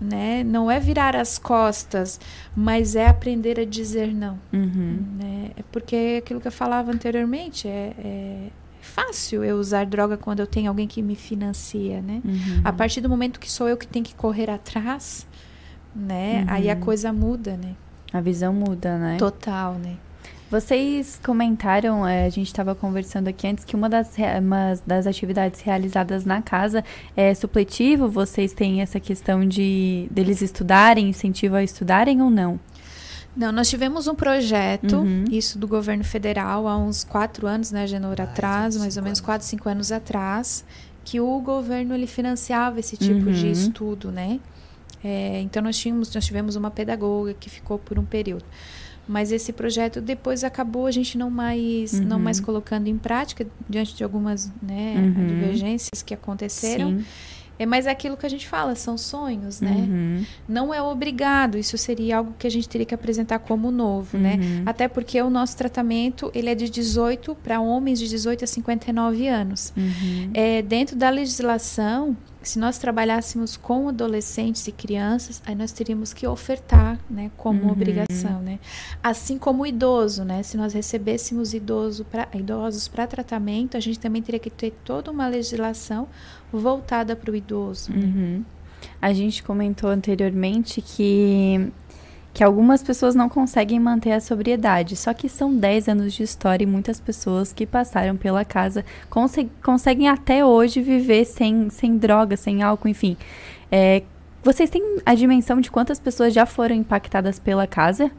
né? Não é virar as costas, mas é aprender a dizer não, Uhum. né? É porque aquilo que eu falava anteriormente é, é fácil eu usar droga quando eu tenho alguém que me financia, né? Uhum. A partir do momento que sou eu que tenho que correr atrás, né? Aí a Uhum. coisa muda, né? A visão muda, né? Total, né? Vocês comentaram, é, a gente estava conversando aqui antes, que uma das, uma das atividades realizadas na casa é supletivo. Vocês têm essa questão de deles estudarem, incentivo a estudarem ou não? Não, nós tivemos um projeto, Uhum. isso do governo federal, há uns quatro anos, né, Genor, atrás, uns mais ou menos quatro, cinco anos atrás, que o governo ele financiava esse tipo de Uhum. estudo, né? É, então nós tínhamos, nós tivemos uma pedagoga que ficou por um período. Mas esse projeto depois acabou a gente não mais não Uhum. mais colocando em prática diante de algumas né, Uhum. divergências que aconteceram. Sim. É, mas é aquilo que a gente fala, são sonhos, né? Uhum. Não é obrigado, isso seria algo que a gente teria que apresentar como novo, né? Uhum. Até porque o nosso tratamento, ele é de 18 para homens de 18 a 59 anos. Uhum. É, dentro da legislação, se nós trabalhássemos com adolescentes e crianças, aí nós teríamos que ofertar, né, como Uhum. obrigação, né? Assim como o idoso, né? Se nós recebêssemos idoso pra, idosos para tratamento, a gente também teria que ter toda uma legislação voltada para o idoso. né? Uhum. A gente comentou anteriormente que, que algumas pessoas não conseguem manter a sobriedade, só que são 10 anos de história e muitas pessoas que passaram pela casa conse- conseguem até hoje viver sem, sem droga, sem álcool, enfim. É, vocês têm a dimensão de quantas pessoas já foram impactadas pela casa?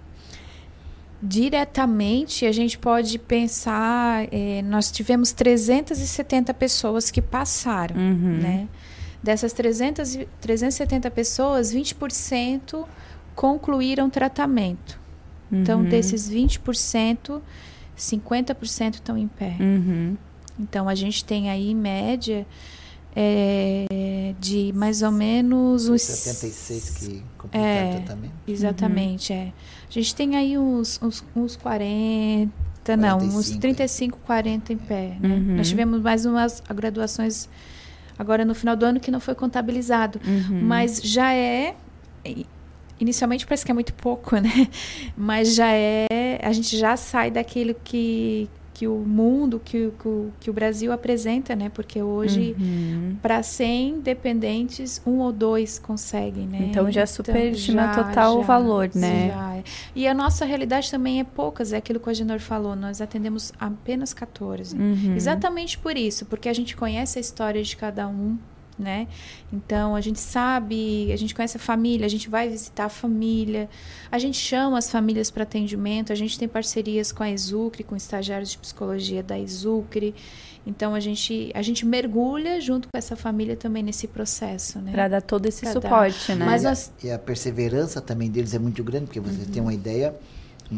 Diretamente, a gente pode pensar, eh, nós tivemos 370 pessoas que passaram, Uhum. né? Dessas 300, e- 370 pessoas, 20% concluíram tratamento. Então, Uhum. desses 20%, 50% estão em pé. Uhum. Então, a gente tem aí, em média, eh, de mais ou menos uns 76 que completaram É. o tratamento. Exatamente, é. A gente tem aí uns, uns, uns 40, não, uns 45, 35, 40 em pé. Né? Uhum. Nós tivemos mais umas graduações agora no final do ano que não foi contabilizado. Uhum. Mas já é. Inicialmente parece que é muito pouco, né? Mas já é, a gente já sai daquilo que que o mundo, que, que, que o Brasil apresenta, né? Porque hoje, uhum. para 100 dependentes, um ou dois conseguem, né? Então já superestima então, total já, o valor, né? Já. É. E a nossa realidade também é poucas, é aquilo que o Agenor falou, nós atendemos apenas 14. Uhum. Exatamente por isso, porque a gente conhece a história de cada um, né? Então a gente sabe, a gente conhece a família, a gente vai visitar a família, a gente chama as famílias para atendimento, a gente tem parcerias com a Exucre, com estagiários de psicologia da Exucre. Então a gente a gente mergulha junto com essa família também nesse processo, né? Para dar todo esse pra suporte, dar. né? Mas nós... e a perseverança também deles é muito grande, porque vocês uhum. têm uma ideia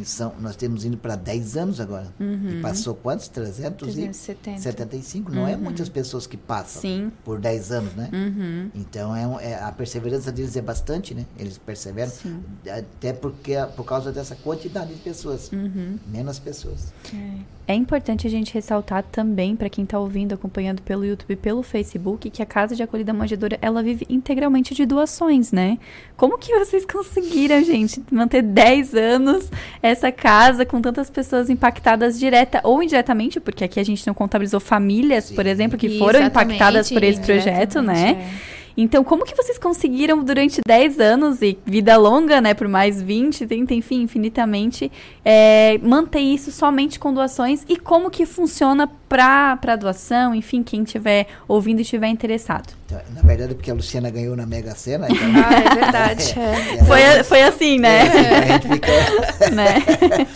são, nós temos indo para 10 anos agora. Uhum. E passou quantos? 375. Não é uhum. é muitas pessoas que passam Sim. por 10 anos, né? Uhum. Então, é, é, a perseverança deles é bastante, né? Eles perseveram. Sim. Até porque, por causa dessa quantidade de pessoas. Uhum. Menos pessoas. É. É importante a gente ressaltar também, para quem está ouvindo, acompanhando pelo YouTube, pelo Facebook, que a Casa de Acolhida Manjedora, ela vive integralmente de doações, né? Como que vocês conseguiram, gente, manter 10 anos essa casa com tantas pessoas impactadas direta ou indiretamente, porque aqui a gente não contabilizou famílias, Sim. por exemplo, que foram impactadas por esse projeto, né? É. Então, como que vocês conseguiram durante 10 anos e vida longa, né, por mais 20, 30, enfim, infinitamente, é, manter isso somente com doações e como que funciona para doação, enfim, quem estiver ouvindo e estiver interessado? Então, na verdade, porque a Luciana ganhou na Mega Sena. Então... ah, é verdade. É, foi, foi assim, né? É, fica... né?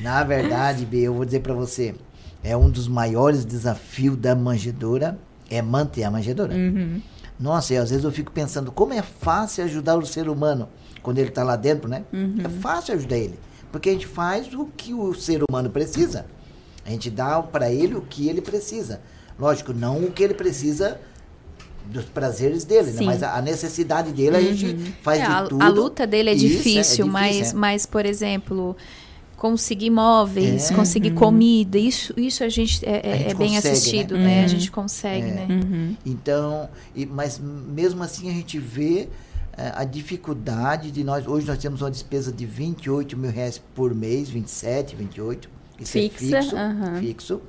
Na verdade, B, eu vou dizer para você, é um dos maiores desafios da manjedora é manter a manjedora. Uhum. Nossa, e às vezes eu fico pensando como é fácil ajudar o ser humano quando ele está lá dentro, né? Uhum. É fácil ajudar ele. Porque a gente faz o que o ser humano precisa. A gente dá para ele o que ele precisa. Lógico, não o que ele precisa dos prazeres dele, né? mas a necessidade dele uhum. a gente uhum. faz é, de a, tudo. A luta dele é difícil, é, é difícil mas, é. mas, por exemplo, conseguir móveis, é. conseguir uhum. comida, isso, isso a gente é, a gente é bem assistido, né? né? Uhum. A gente consegue, é. né? Uhum. Então, e, mas mesmo assim a gente vê é, a dificuldade de nós. Hoje nós temos uma despesa de 28 mil reais por mês, 27, 28. Isso é Fixa, é fixo. fixo.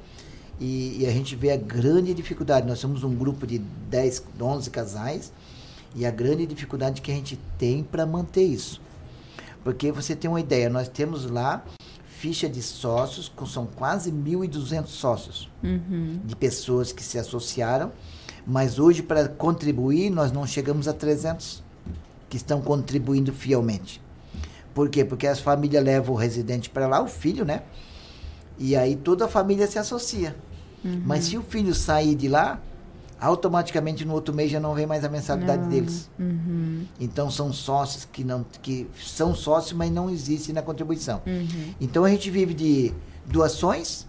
E, e, a gente vê a grande dificuldade. Nós somos um grupo de 10, 11 casais. E a grande dificuldade que a gente tem para manter isso. Porque você tem uma ideia, nós temos lá ficha de sócios, são quase 1.200 sócios uhum. de pessoas que se associaram, mas hoje para contribuir nós não chegamos a 300 que estão contribuindo fielmente. Por quê? Porque as famílias levam o residente para lá, o filho, né? E aí toda a família se associa. Uhum. Mas se o filho sair de lá, automaticamente no outro mês já não vem mais a mensalidade não. deles. Uhum. Então são sócios que não que são sócios, mas não existem na contribuição. Uhum. Então a gente vive de doações,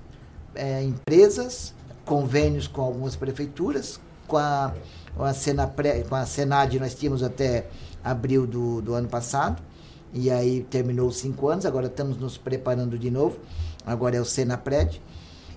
é, empresas, convênios com algumas prefeituras, com a, com a, Senapre, com a Senad nós tínhamos até abril do, do ano passado, e aí terminou os cinco anos, agora estamos nos preparando de novo, agora é o Senapred,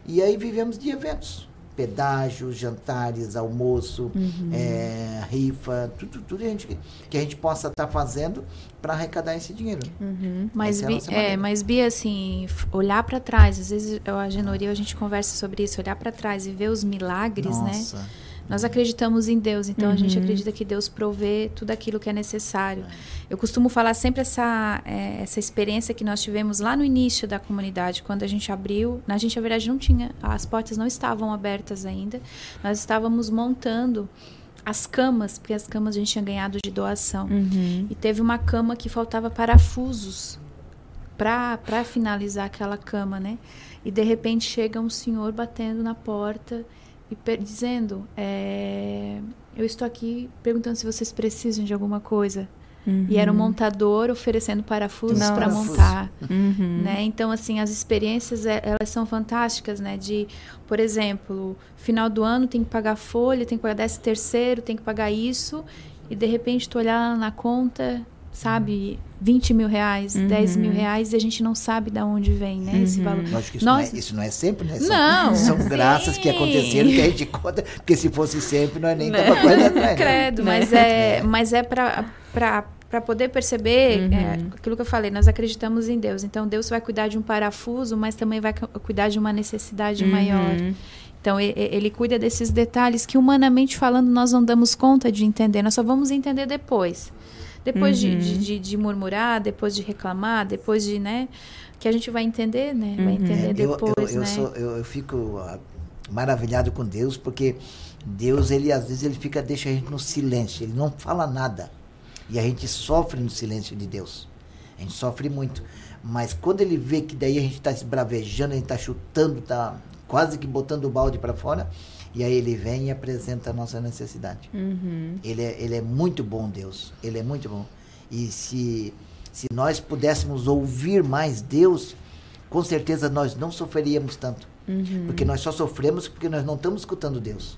e aí vivemos de eventos pedágios, jantares, almoço, uhum. é, rifa, tudo, tudo a gente, que a gente possa estar tá fazendo para arrecadar esse dinheiro. Uhum. Mas, é, Bi, é, mas Bia, assim, olhar para trás, às vezes eu, a Genoria a gente conversa sobre isso, olhar para trás e ver os milagres, né? Nossa. né? Nós acreditamos em Deus, então uhum. a gente uhum. acredita que Deus provê tudo aquilo que é necessário. Eu costumo falar sempre essa, é, essa experiência que nós tivemos lá no início da comunidade, quando a gente abriu. A gente, na verdade, não tinha, as portas não estavam abertas ainda. Nós estávamos montando as camas, porque as camas a gente tinha ganhado de doação. Uhum. E teve uma cama que faltava parafusos para finalizar aquela cama, né? E de repente chega um senhor batendo na porta e dizendo: é, Eu estou aqui perguntando se vocês precisam de alguma coisa. Uhum. E era um montador oferecendo parafusos para montar, uhum. né? Então assim as experiências é, elas são fantásticas, né? De, por exemplo, final do ano tem que pagar folha, tem que pagar décimo terceiro, tem que pagar isso e de repente tu olhar na conta sabe, 20 mil reais, uhum. 10 mil reais e a gente não sabe de onde vem, né, uhum. esse valor. Lógico que isso, Nós... não, é, isso não é sempre, né? São, não. São graças que aconteceram que a gente conta, porque se fosse sempre, nós nem tava correndo atrás. Né? Credo, né? mas é, mas é para para poder perceber uhum. é, aquilo que eu falei, nós acreditamos em Deus. Então Deus vai cuidar de um parafuso, mas também vai cuidar de uma necessidade uhum. maior. Então ele, ele cuida desses detalhes que humanamente falando nós não damos conta de entender. Nós só vamos entender depois. Depois uhum. de, de, de, murmurar, depois de reclamar, depois de, né? Que a gente vai entender, né? Vai entender depois, eu, eu, eu né? Sou, eu, eu fico ah, maravilhado com Deus, porque Deus, ele às vezes ele fica, deixa a gente no silêncio, ele não fala nada. E a gente sofre no silêncio de Deus. A gente sofre muito. Mas quando ele vê que daí a gente está esbravejando, a gente está chutando, está quase que botando o balde para fora, e aí ele vem e apresenta a nossa necessidade. Uhum. Ele, é, ele é muito bom, Deus. Ele é muito bom. E se, se nós pudéssemos ouvir mais Deus, com certeza nós não sofreríamos tanto. Uhum. Porque nós só sofremos porque nós não estamos escutando Deus.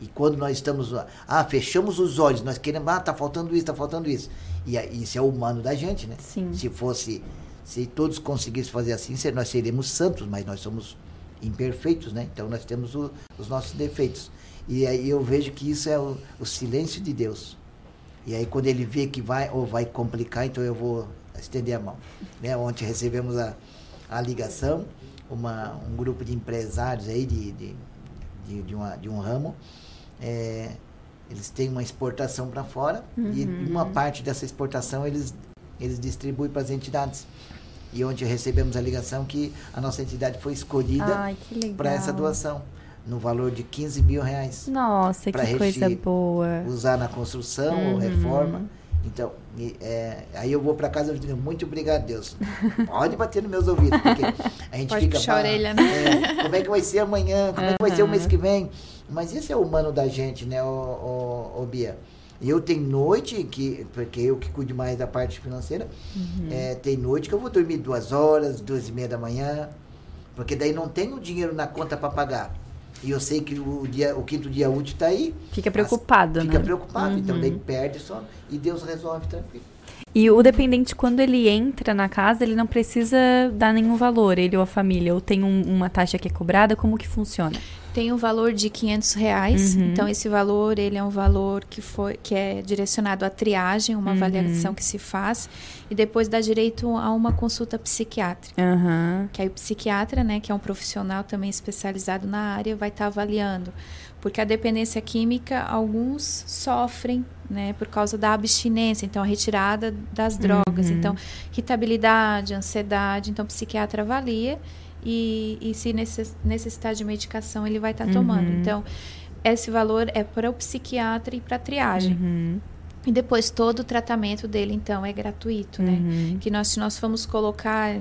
E quando nós estamos, ah, fechamos os olhos, nós queremos, ah, tá faltando isso, tá faltando isso. E isso é o humano da gente, né? Sim. Se fosse, se todos conseguissem fazer assim, nós seríamos santos, mas nós somos imperfeitos, né? Então nós temos o, os nossos defeitos. E aí eu vejo que isso é o, o, silêncio de Deus. E aí quando ele vê que vai ou vai complicar, então eu vou estender a mão. Né? Ontem recebemos a, a ligação, uma, um grupo de empresários aí de, de, de, de, uma, de um ramo é, eles têm uma exportação para fora uhum. e uma parte dessa exportação eles, eles distribuem para as entidades. E onde recebemos a ligação que a nossa entidade foi escolhida para essa doação, no valor de 15 mil reais. Nossa, que coisa boa. Usar na construção uhum. ou reforma. Então, é, aí eu vou para casa e digo, muito obrigado, Deus. Pode bater nos meus ouvidos, porque a gente Pode fica. Puxar a orelha, né? É, como é que vai ser amanhã? Como uhum. é que vai ser o mês que vem? Mas esse é o humano da gente, né, ô, ô, ô Bia? Eu tenho noite, que, porque eu que cuido mais da parte financeira, uhum. é, tem noite que eu vou dormir duas horas, duas e meia da manhã, porque daí não tenho dinheiro na conta para pagar. E eu sei que o, dia, o quinto dia útil está aí. Fica preocupado, as, né? Fica preocupado, uhum. então daí perde só e Deus resolve tranquilo. E o dependente, quando ele entra na casa, ele não precisa dar nenhum valor, ele ou a família, ou tem um, uma taxa que é cobrada, como que funciona? Tem um valor de 500 reais, uhum. então esse valor, ele é um valor que, foi, que é direcionado à triagem, uma uhum. avaliação que se faz, e depois dá direito a uma consulta psiquiátrica. Uhum. Que aí o psiquiatra, né, que é um profissional também especializado na área, vai estar tá avaliando porque a dependência química, alguns sofrem né, por causa da abstinência, então a retirada das drogas. Uhum. Então, irritabilidade, ansiedade, então o psiquiatra avalia e, e se necessitar de medicação, ele vai estar tá tomando. Uhum. Então, esse valor é para o psiquiatra e para a triagem. Uhum. E depois todo o tratamento dele, então, é gratuito, né? Uhum. Que nós, se nós formos colocar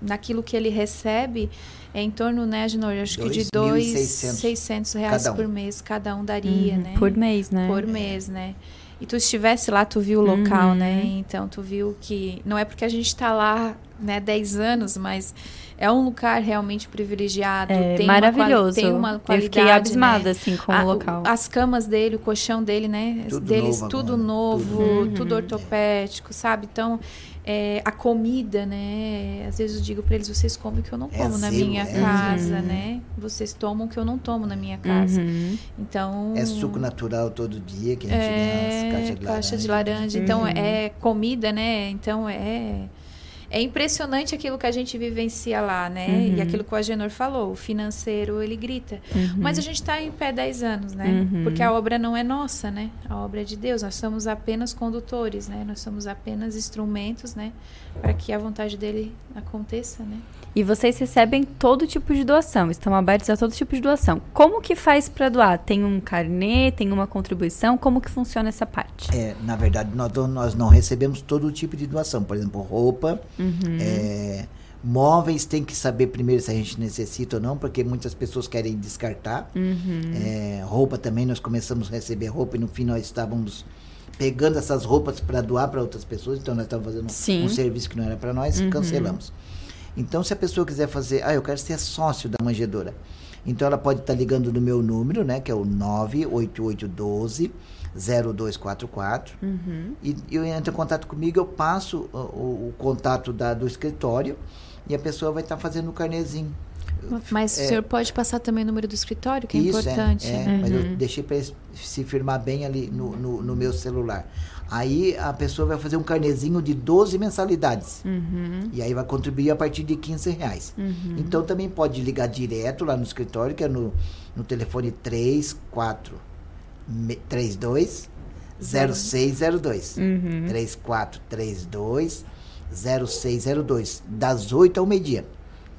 naquilo que ele recebe, é em torno, né, Genor, acho que de 2.600 reais um. por mês cada um daria, uhum. né? Por mês, né? Por mês, né? E tu estivesse lá, tu viu o local, uhum. né? Então, tu viu que... Não é porque a gente está lá, né, 10 anos, mas é um lugar realmente privilegiado. É tem maravilhoso. Uma, tem uma qualidade, Eu fiquei abismada, né? assim, com a, o local. As camas dele, o colchão dele, né? Tudo Deles, novo tudo agora. novo, Uhum. tudo ortopédico, sabe? Então, é, a comida, né? Às vezes eu digo para eles, vocês comem o que eu não É como na zelo, minha é casa, Uhum. né? Vocês tomam o que eu não tomo na minha casa. Uhum. Então... É suco natural todo dia que a gente é, ganha, caixa de caixa de laranja. laranja. Então, Uhum. é comida, né? Então, é... É impressionante aquilo que a gente vivencia lá, né? Uhum. E aquilo que o Agenor falou, o financeiro, ele grita. Uhum. Mas a gente está em pé 10 anos, né? Uhum. Porque a obra não é nossa, né? A obra é de Deus. Nós somos apenas condutores, né? Nós somos apenas instrumentos, né? Para que a vontade dele aconteça, né? E vocês recebem todo tipo de doação, estão abertos a todo tipo de doação. Como que faz para doar? Tem um carnê, tem uma contribuição? Como que funciona essa parte? É, na verdade, nós, não- nós não recebemos todo tipo de doação. Por exemplo, roupa, Uhum. É, móveis, tem que saber primeiro se a gente necessita ou não, porque muitas pessoas querem descartar. Uhum. É, roupa também, nós começamos a receber roupa e no fim nós estávamos pegando essas roupas para doar para outras pessoas, então nós estávamos fazendo Sim. um serviço que não era para nós e Uhum. cancelamos. Então, se a pessoa quiser fazer, ah, eu quero ser sócio da manjedora, então ela pode estar ligando no meu número, né, que é o 98812 0244 Uhum. e eu entro em contato comigo, eu passo o, o- contato da- do escritório e a pessoa vai estar fazendo o carnezinho. Mas É. o senhor pode passar também o número do escritório, que é Isso, importante. É, né? Mas eu deixei para se firmar bem ali no, no, no meu celular. Aí a pessoa vai fazer um carnezinho de 12 mensalidades. Uhum. E aí vai contribuir a partir de 15 reais. Uhum. Então também pode ligar direto lá no escritório, que é no, no telefone 34 me- 32 0602. Uhum. 3432 0602. Das 8 ao meio-dia.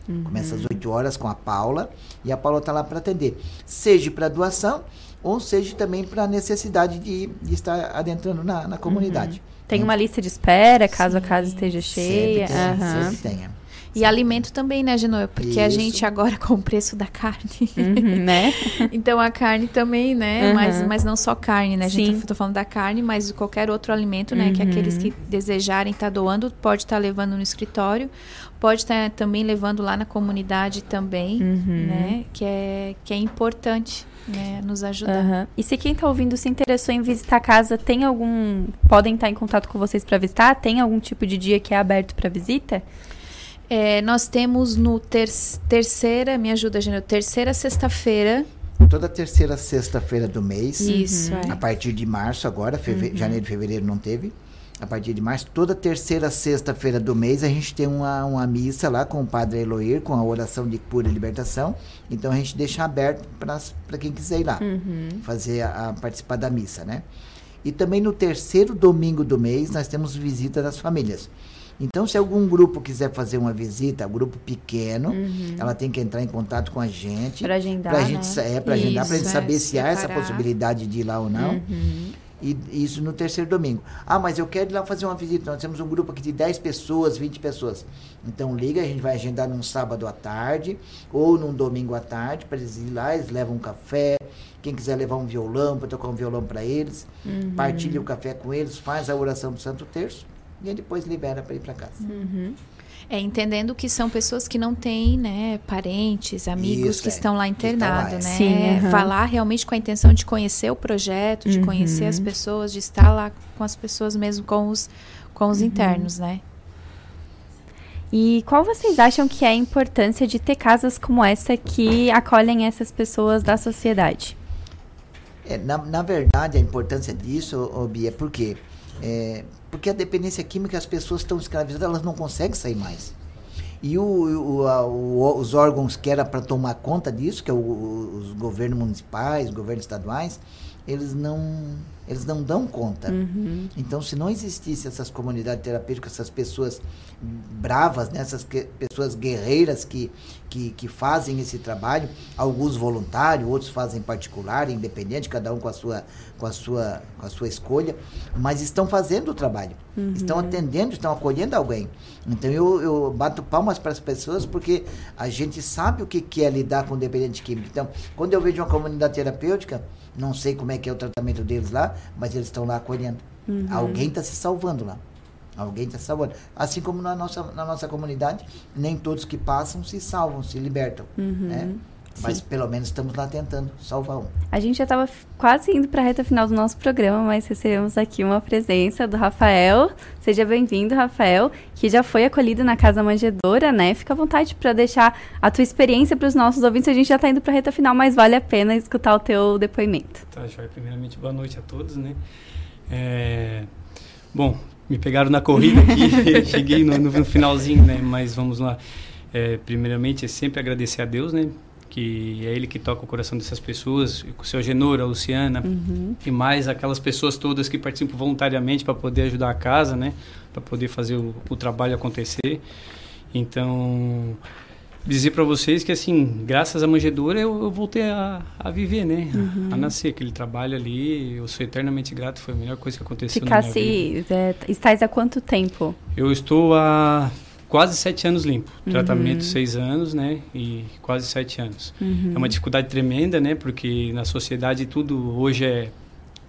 Uhum. Começa às 8 horas com a Paula e a Paula está lá para atender. Seja para doação ou seja também para necessidade de, de estar adentrando na, na comunidade. Tem uma lista de espera, caso a casa esteja cheia. Sempre tem, sempre tenha. E alimento também, né, Genoa? Porque a Isso. gente agora com o preço da carne. Uhum, né? então a carne também, né? Uhum. Mas, mas não só carne, né? A gente Sim. tá, tô falando da carne, mas de qualquer outro alimento, né? Que Uhum. aqueles que desejarem estar doando, pode estar levando no escritório, pode estar também levando lá na comunidade também, Uhum. né? Que é, que é importante, né? Nos ajudar. Aham. E se quem está ouvindo se interessou em visitar a casa, tem algum. Podem estar em contato com vocês para visitar? Tem algum tipo de dia que é aberto para visita? É, nós temos no ter terceira, me ajuda, Genoa, terceira sexta-feira. Toda terceira sexta-feira do mês. Isso, é. A partir de março agora, feve- janeiro e fevereiro não teve. A partir de março, toda terceira sexta-feira do mês, a gente tem uma, uma missa lá com o Padre Eloir, com a oração de cura e libertação. Então a gente deixa aberto para quem quiser ir lá, fazer a, a participar da missa, né? E também no terceiro domingo do mês, nós temos visita das famílias. Então, se algum grupo quiser fazer uma visita, grupo pequeno, ela tem que entrar em contato com a gente. Pra agendar, Pra né? gente, é, pra agendar, pra gente Isso, saber é, se há essa possibilidade de ir lá ou não. Uhum. E isso no terceiro domingo. Ah, mas eu quero ir lá fazer uma visita. Nós temos um grupo aqui de 10 pessoas, 20 pessoas. Então liga, a gente vai agendar num sábado à tarde ou num domingo à tarde para eles ir lá, eles levam um café. Quem quiser levar um violão, para tocar um violão para eles, Uhum. partilha o café com eles, faz a oração do Santo Terço e depois libera para ir para casa. Uhum. É, entendendo que são pessoas que não têm, né, parentes, amigos Isso, que é. estão lá internados, é. né? Sim, aham. Vai lá realmente com a intenção de conhecer o projeto, de Uhum. conhecer as pessoas, de estar lá com as pessoas mesmo, com os, com Uhum. os internos, né? E qual vocês acham que é a importância de ter casas como essa que acolhem essas pessoas da sociedade? É, na, na verdade, a importância disso, Bia, é porque é, porque a dependência química, as pessoas estão escravizadas, elas não conseguem sair mais. E o, o- a- o- os órgãos que era para tomar conta disso, que é os governos municipais, governos estaduais, eles não, eles não dão conta. Então, se não existisse essas comunidades terapêuticas, essas pessoas bravas, né, essas que- pessoas guerreiras que, que, que fazem esse trabalho, alguns voluntários, outros fazem particular, independente, cada um com a sua, com a sua, com a sua escolha, mas estão fazendo o trabalho, estão atendendo, estão acolhendo alguém. Então eu, eu bato palmas para as pessoas porque a gente sabe o que, que é lidar com dependente químico. Então, quando eu vejo uma comunidade terapêutica, não sei como é que é o tratamento deles lá, mas eles estão lá acolhendo. Alguém está se salvando lá. Alguém está se salvando. Assim como na nossa, na nossa comunidade, nem todos que passam se salvam, se libertam. Né? Mas pelo menos estamos lá tentando salvar um. A gente já estava quase indo para a reta final do nosso programa, mas recebemos aqui uma presença do Rafael. Seja bem-vindo, Rafael, que já foi acolhido na Casa Manjedora, né? Fica à vontade para deixar a tua experiência para os nossos ouvintes. A gente já está indo para a reta final, mas vale a pena escutar o teu depoimento. Tá, joia. Primeiramente, boa noite a todos, né? É, Bom, me pegaram na corrida aqui, cheguei no, no finalzinho, né? Mas vamos lá. É, primeiramente, é sempre agradecer a Deus, né? Que é Ele que toca o coração dessas pessoas, o seu Genor, a Luciana, e mais aquelas pessoas todas que participam voluntariamente para poder ajudar a casa, né? Para poder fazer o, o trabalho acontecer. Então, dizer para vocês que assim, graças à manjedoura eu, eu voltei a, a viver, né? A, a nascer aquele trabalho ali, eu sou eternamente grato, foi a melhor coisa que aconteceu na minha vida. Ficasse. É, estás há quanto tempo? Eu estou há quase sete anos limpo, Uhum. tratamento seis anos, né? E quase sete anos. Uhum. É uma dificuldade tremenda, né? Porque na sociedade tudo hoje é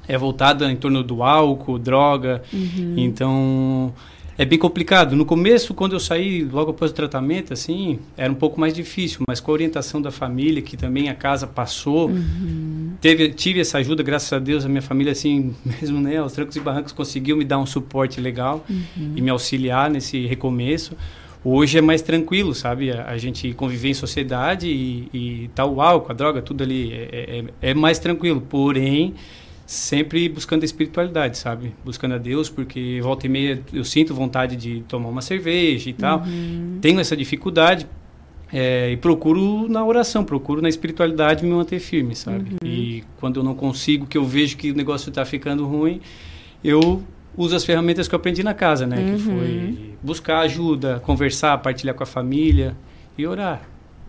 é voltado em torno do álcool, droga. Uhum. Então é bem complicado. No começo, quando eu saí, logo após o tratamento, assim, era um pouco mais difícil, mas com a orientação da família, que também a casa passou, Uhum. Teve, tive essa ajuda, graças a Deus, a minha família, assim, mesmo, né, aos trancos e barrancos, conseguiu me dar um suporte legal e me auxiliar nesse recomeço. Hoje é mais tranquilo, sabe? A, a gente conviver em sociedade e, e tal, o álcool, a droga, tudo ali é, é, é mais tranquilo. Porém, sempre buscando a espiritualidade, sabe? Buscando a Deus, porque volta e meia eu sinto vontade de tomar uma cerveja e tal. Uhum. Tenho essa dificuldade é, e procuro na oração, procuro na espiritualidade me manter firme, sabe? Uhum. E quando eu não consigo, que eu vejo que o negócio está ficando ruim, eu uso as ferramentas que eu aprendi na casa, né? Uhum. Que foi buscar ajuda, conversar, partilhar com a família e orar.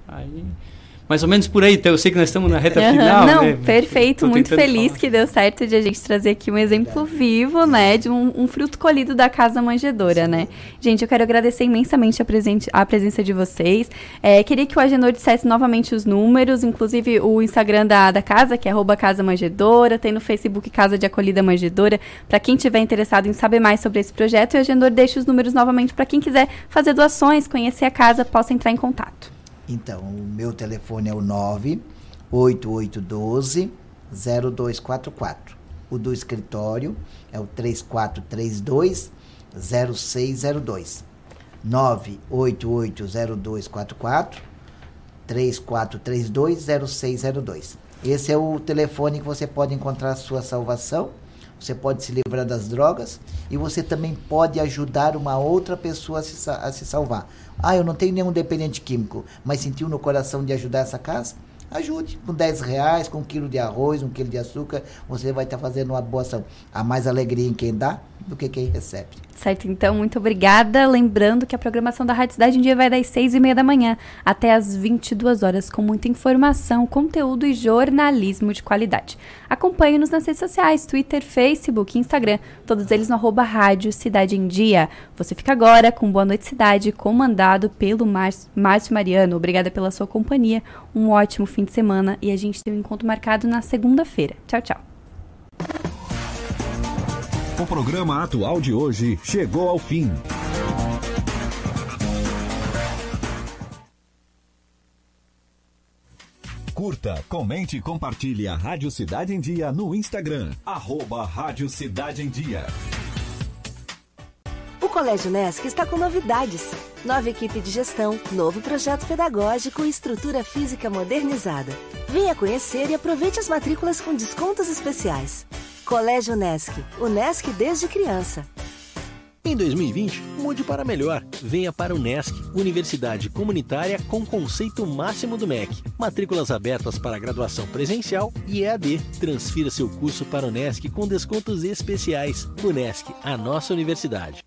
Aí mais ou menos por aí. Então, eu sei que nós estamos na reta uhum, final. Não, né? perfeito. Muito feliz falar. que deu certo de a gente trazer aqui um exemplo vivo, né? De um, um fruto colhido da Casa Manjedora, Sim. né? Gente, eu quero agradecer imensamente a, presente, a presença de vocês. É, queria que o Agenor dissesse novamente os números, inclusive o Instagram da, da casa, que é arroba Casa Manjedora, tem no Facebook Casa de Acolhida Manjedora, para quem tiver interessado em saber mais sobre esse projeto. E o Agenor deixa os números novamente para quem quiser fazer doações, conhecer a casa, possa entrar em contato. Então, o meu telefone é o 98812 0244. O do escritório é o 3432 0602. 9880244 3432 0602. Esse é o telefone que você pode encontrar a sua salvação. Você pode se livrar das drogas e você também pode ajudar uma outra pessoa a se, a se salvar. Ah, eu não tenho nenhum dependente químico, mas sentiu no coração de ajudar essa casa? Ajude. Com 10 reais, com um quilo de arroz, um quilo de açúcar, você vai estar tá fazendo uma boa ação. Há mais alegria em quem dá do que quem recebe. Certo, então, muito obrigada. Lembrando que a programação da Rádio Cidade em Dia vai das 6 e meia da manhã até as 22 horas, com muita informação, conteúdo e jornalismo de qualidade. Acompanhe-nos nas redes sociais, Twitter, Facebook Instagram, todos eles no arroba Rádio Cidade em Dia. Você fica agora com Boa Noite Cidade, comandado pelo Márcio Mariano. Obrigada pela sua companhia, um ótimo fim de semana e a gente tem um encontro marcado na segunda-feira. Tchau, tchau. O programa atual de hoje chegou ao fim. Curta, comente e compartilhe a Rádio Cidade em Dia no Instagram. Arroba Rádio Cidade em Dia. O Colégio Nesc está com novidades. Nova equipe de gestão, novo projeto pedagógico e estrutura física modernizada. Venha conhecer e aproveite as matrículas com descontos especiais. Colégio Nesc, o Nesc desde criança. Em 2020, mude para melhor. Venha para o NESC, Universidade Comunitária com conceito máximo do MEC. Matrículas abertas para graduação presencial e EAD. Transfira seu curso para o NESC com descontos especiais. O NESC, a nossa universidade.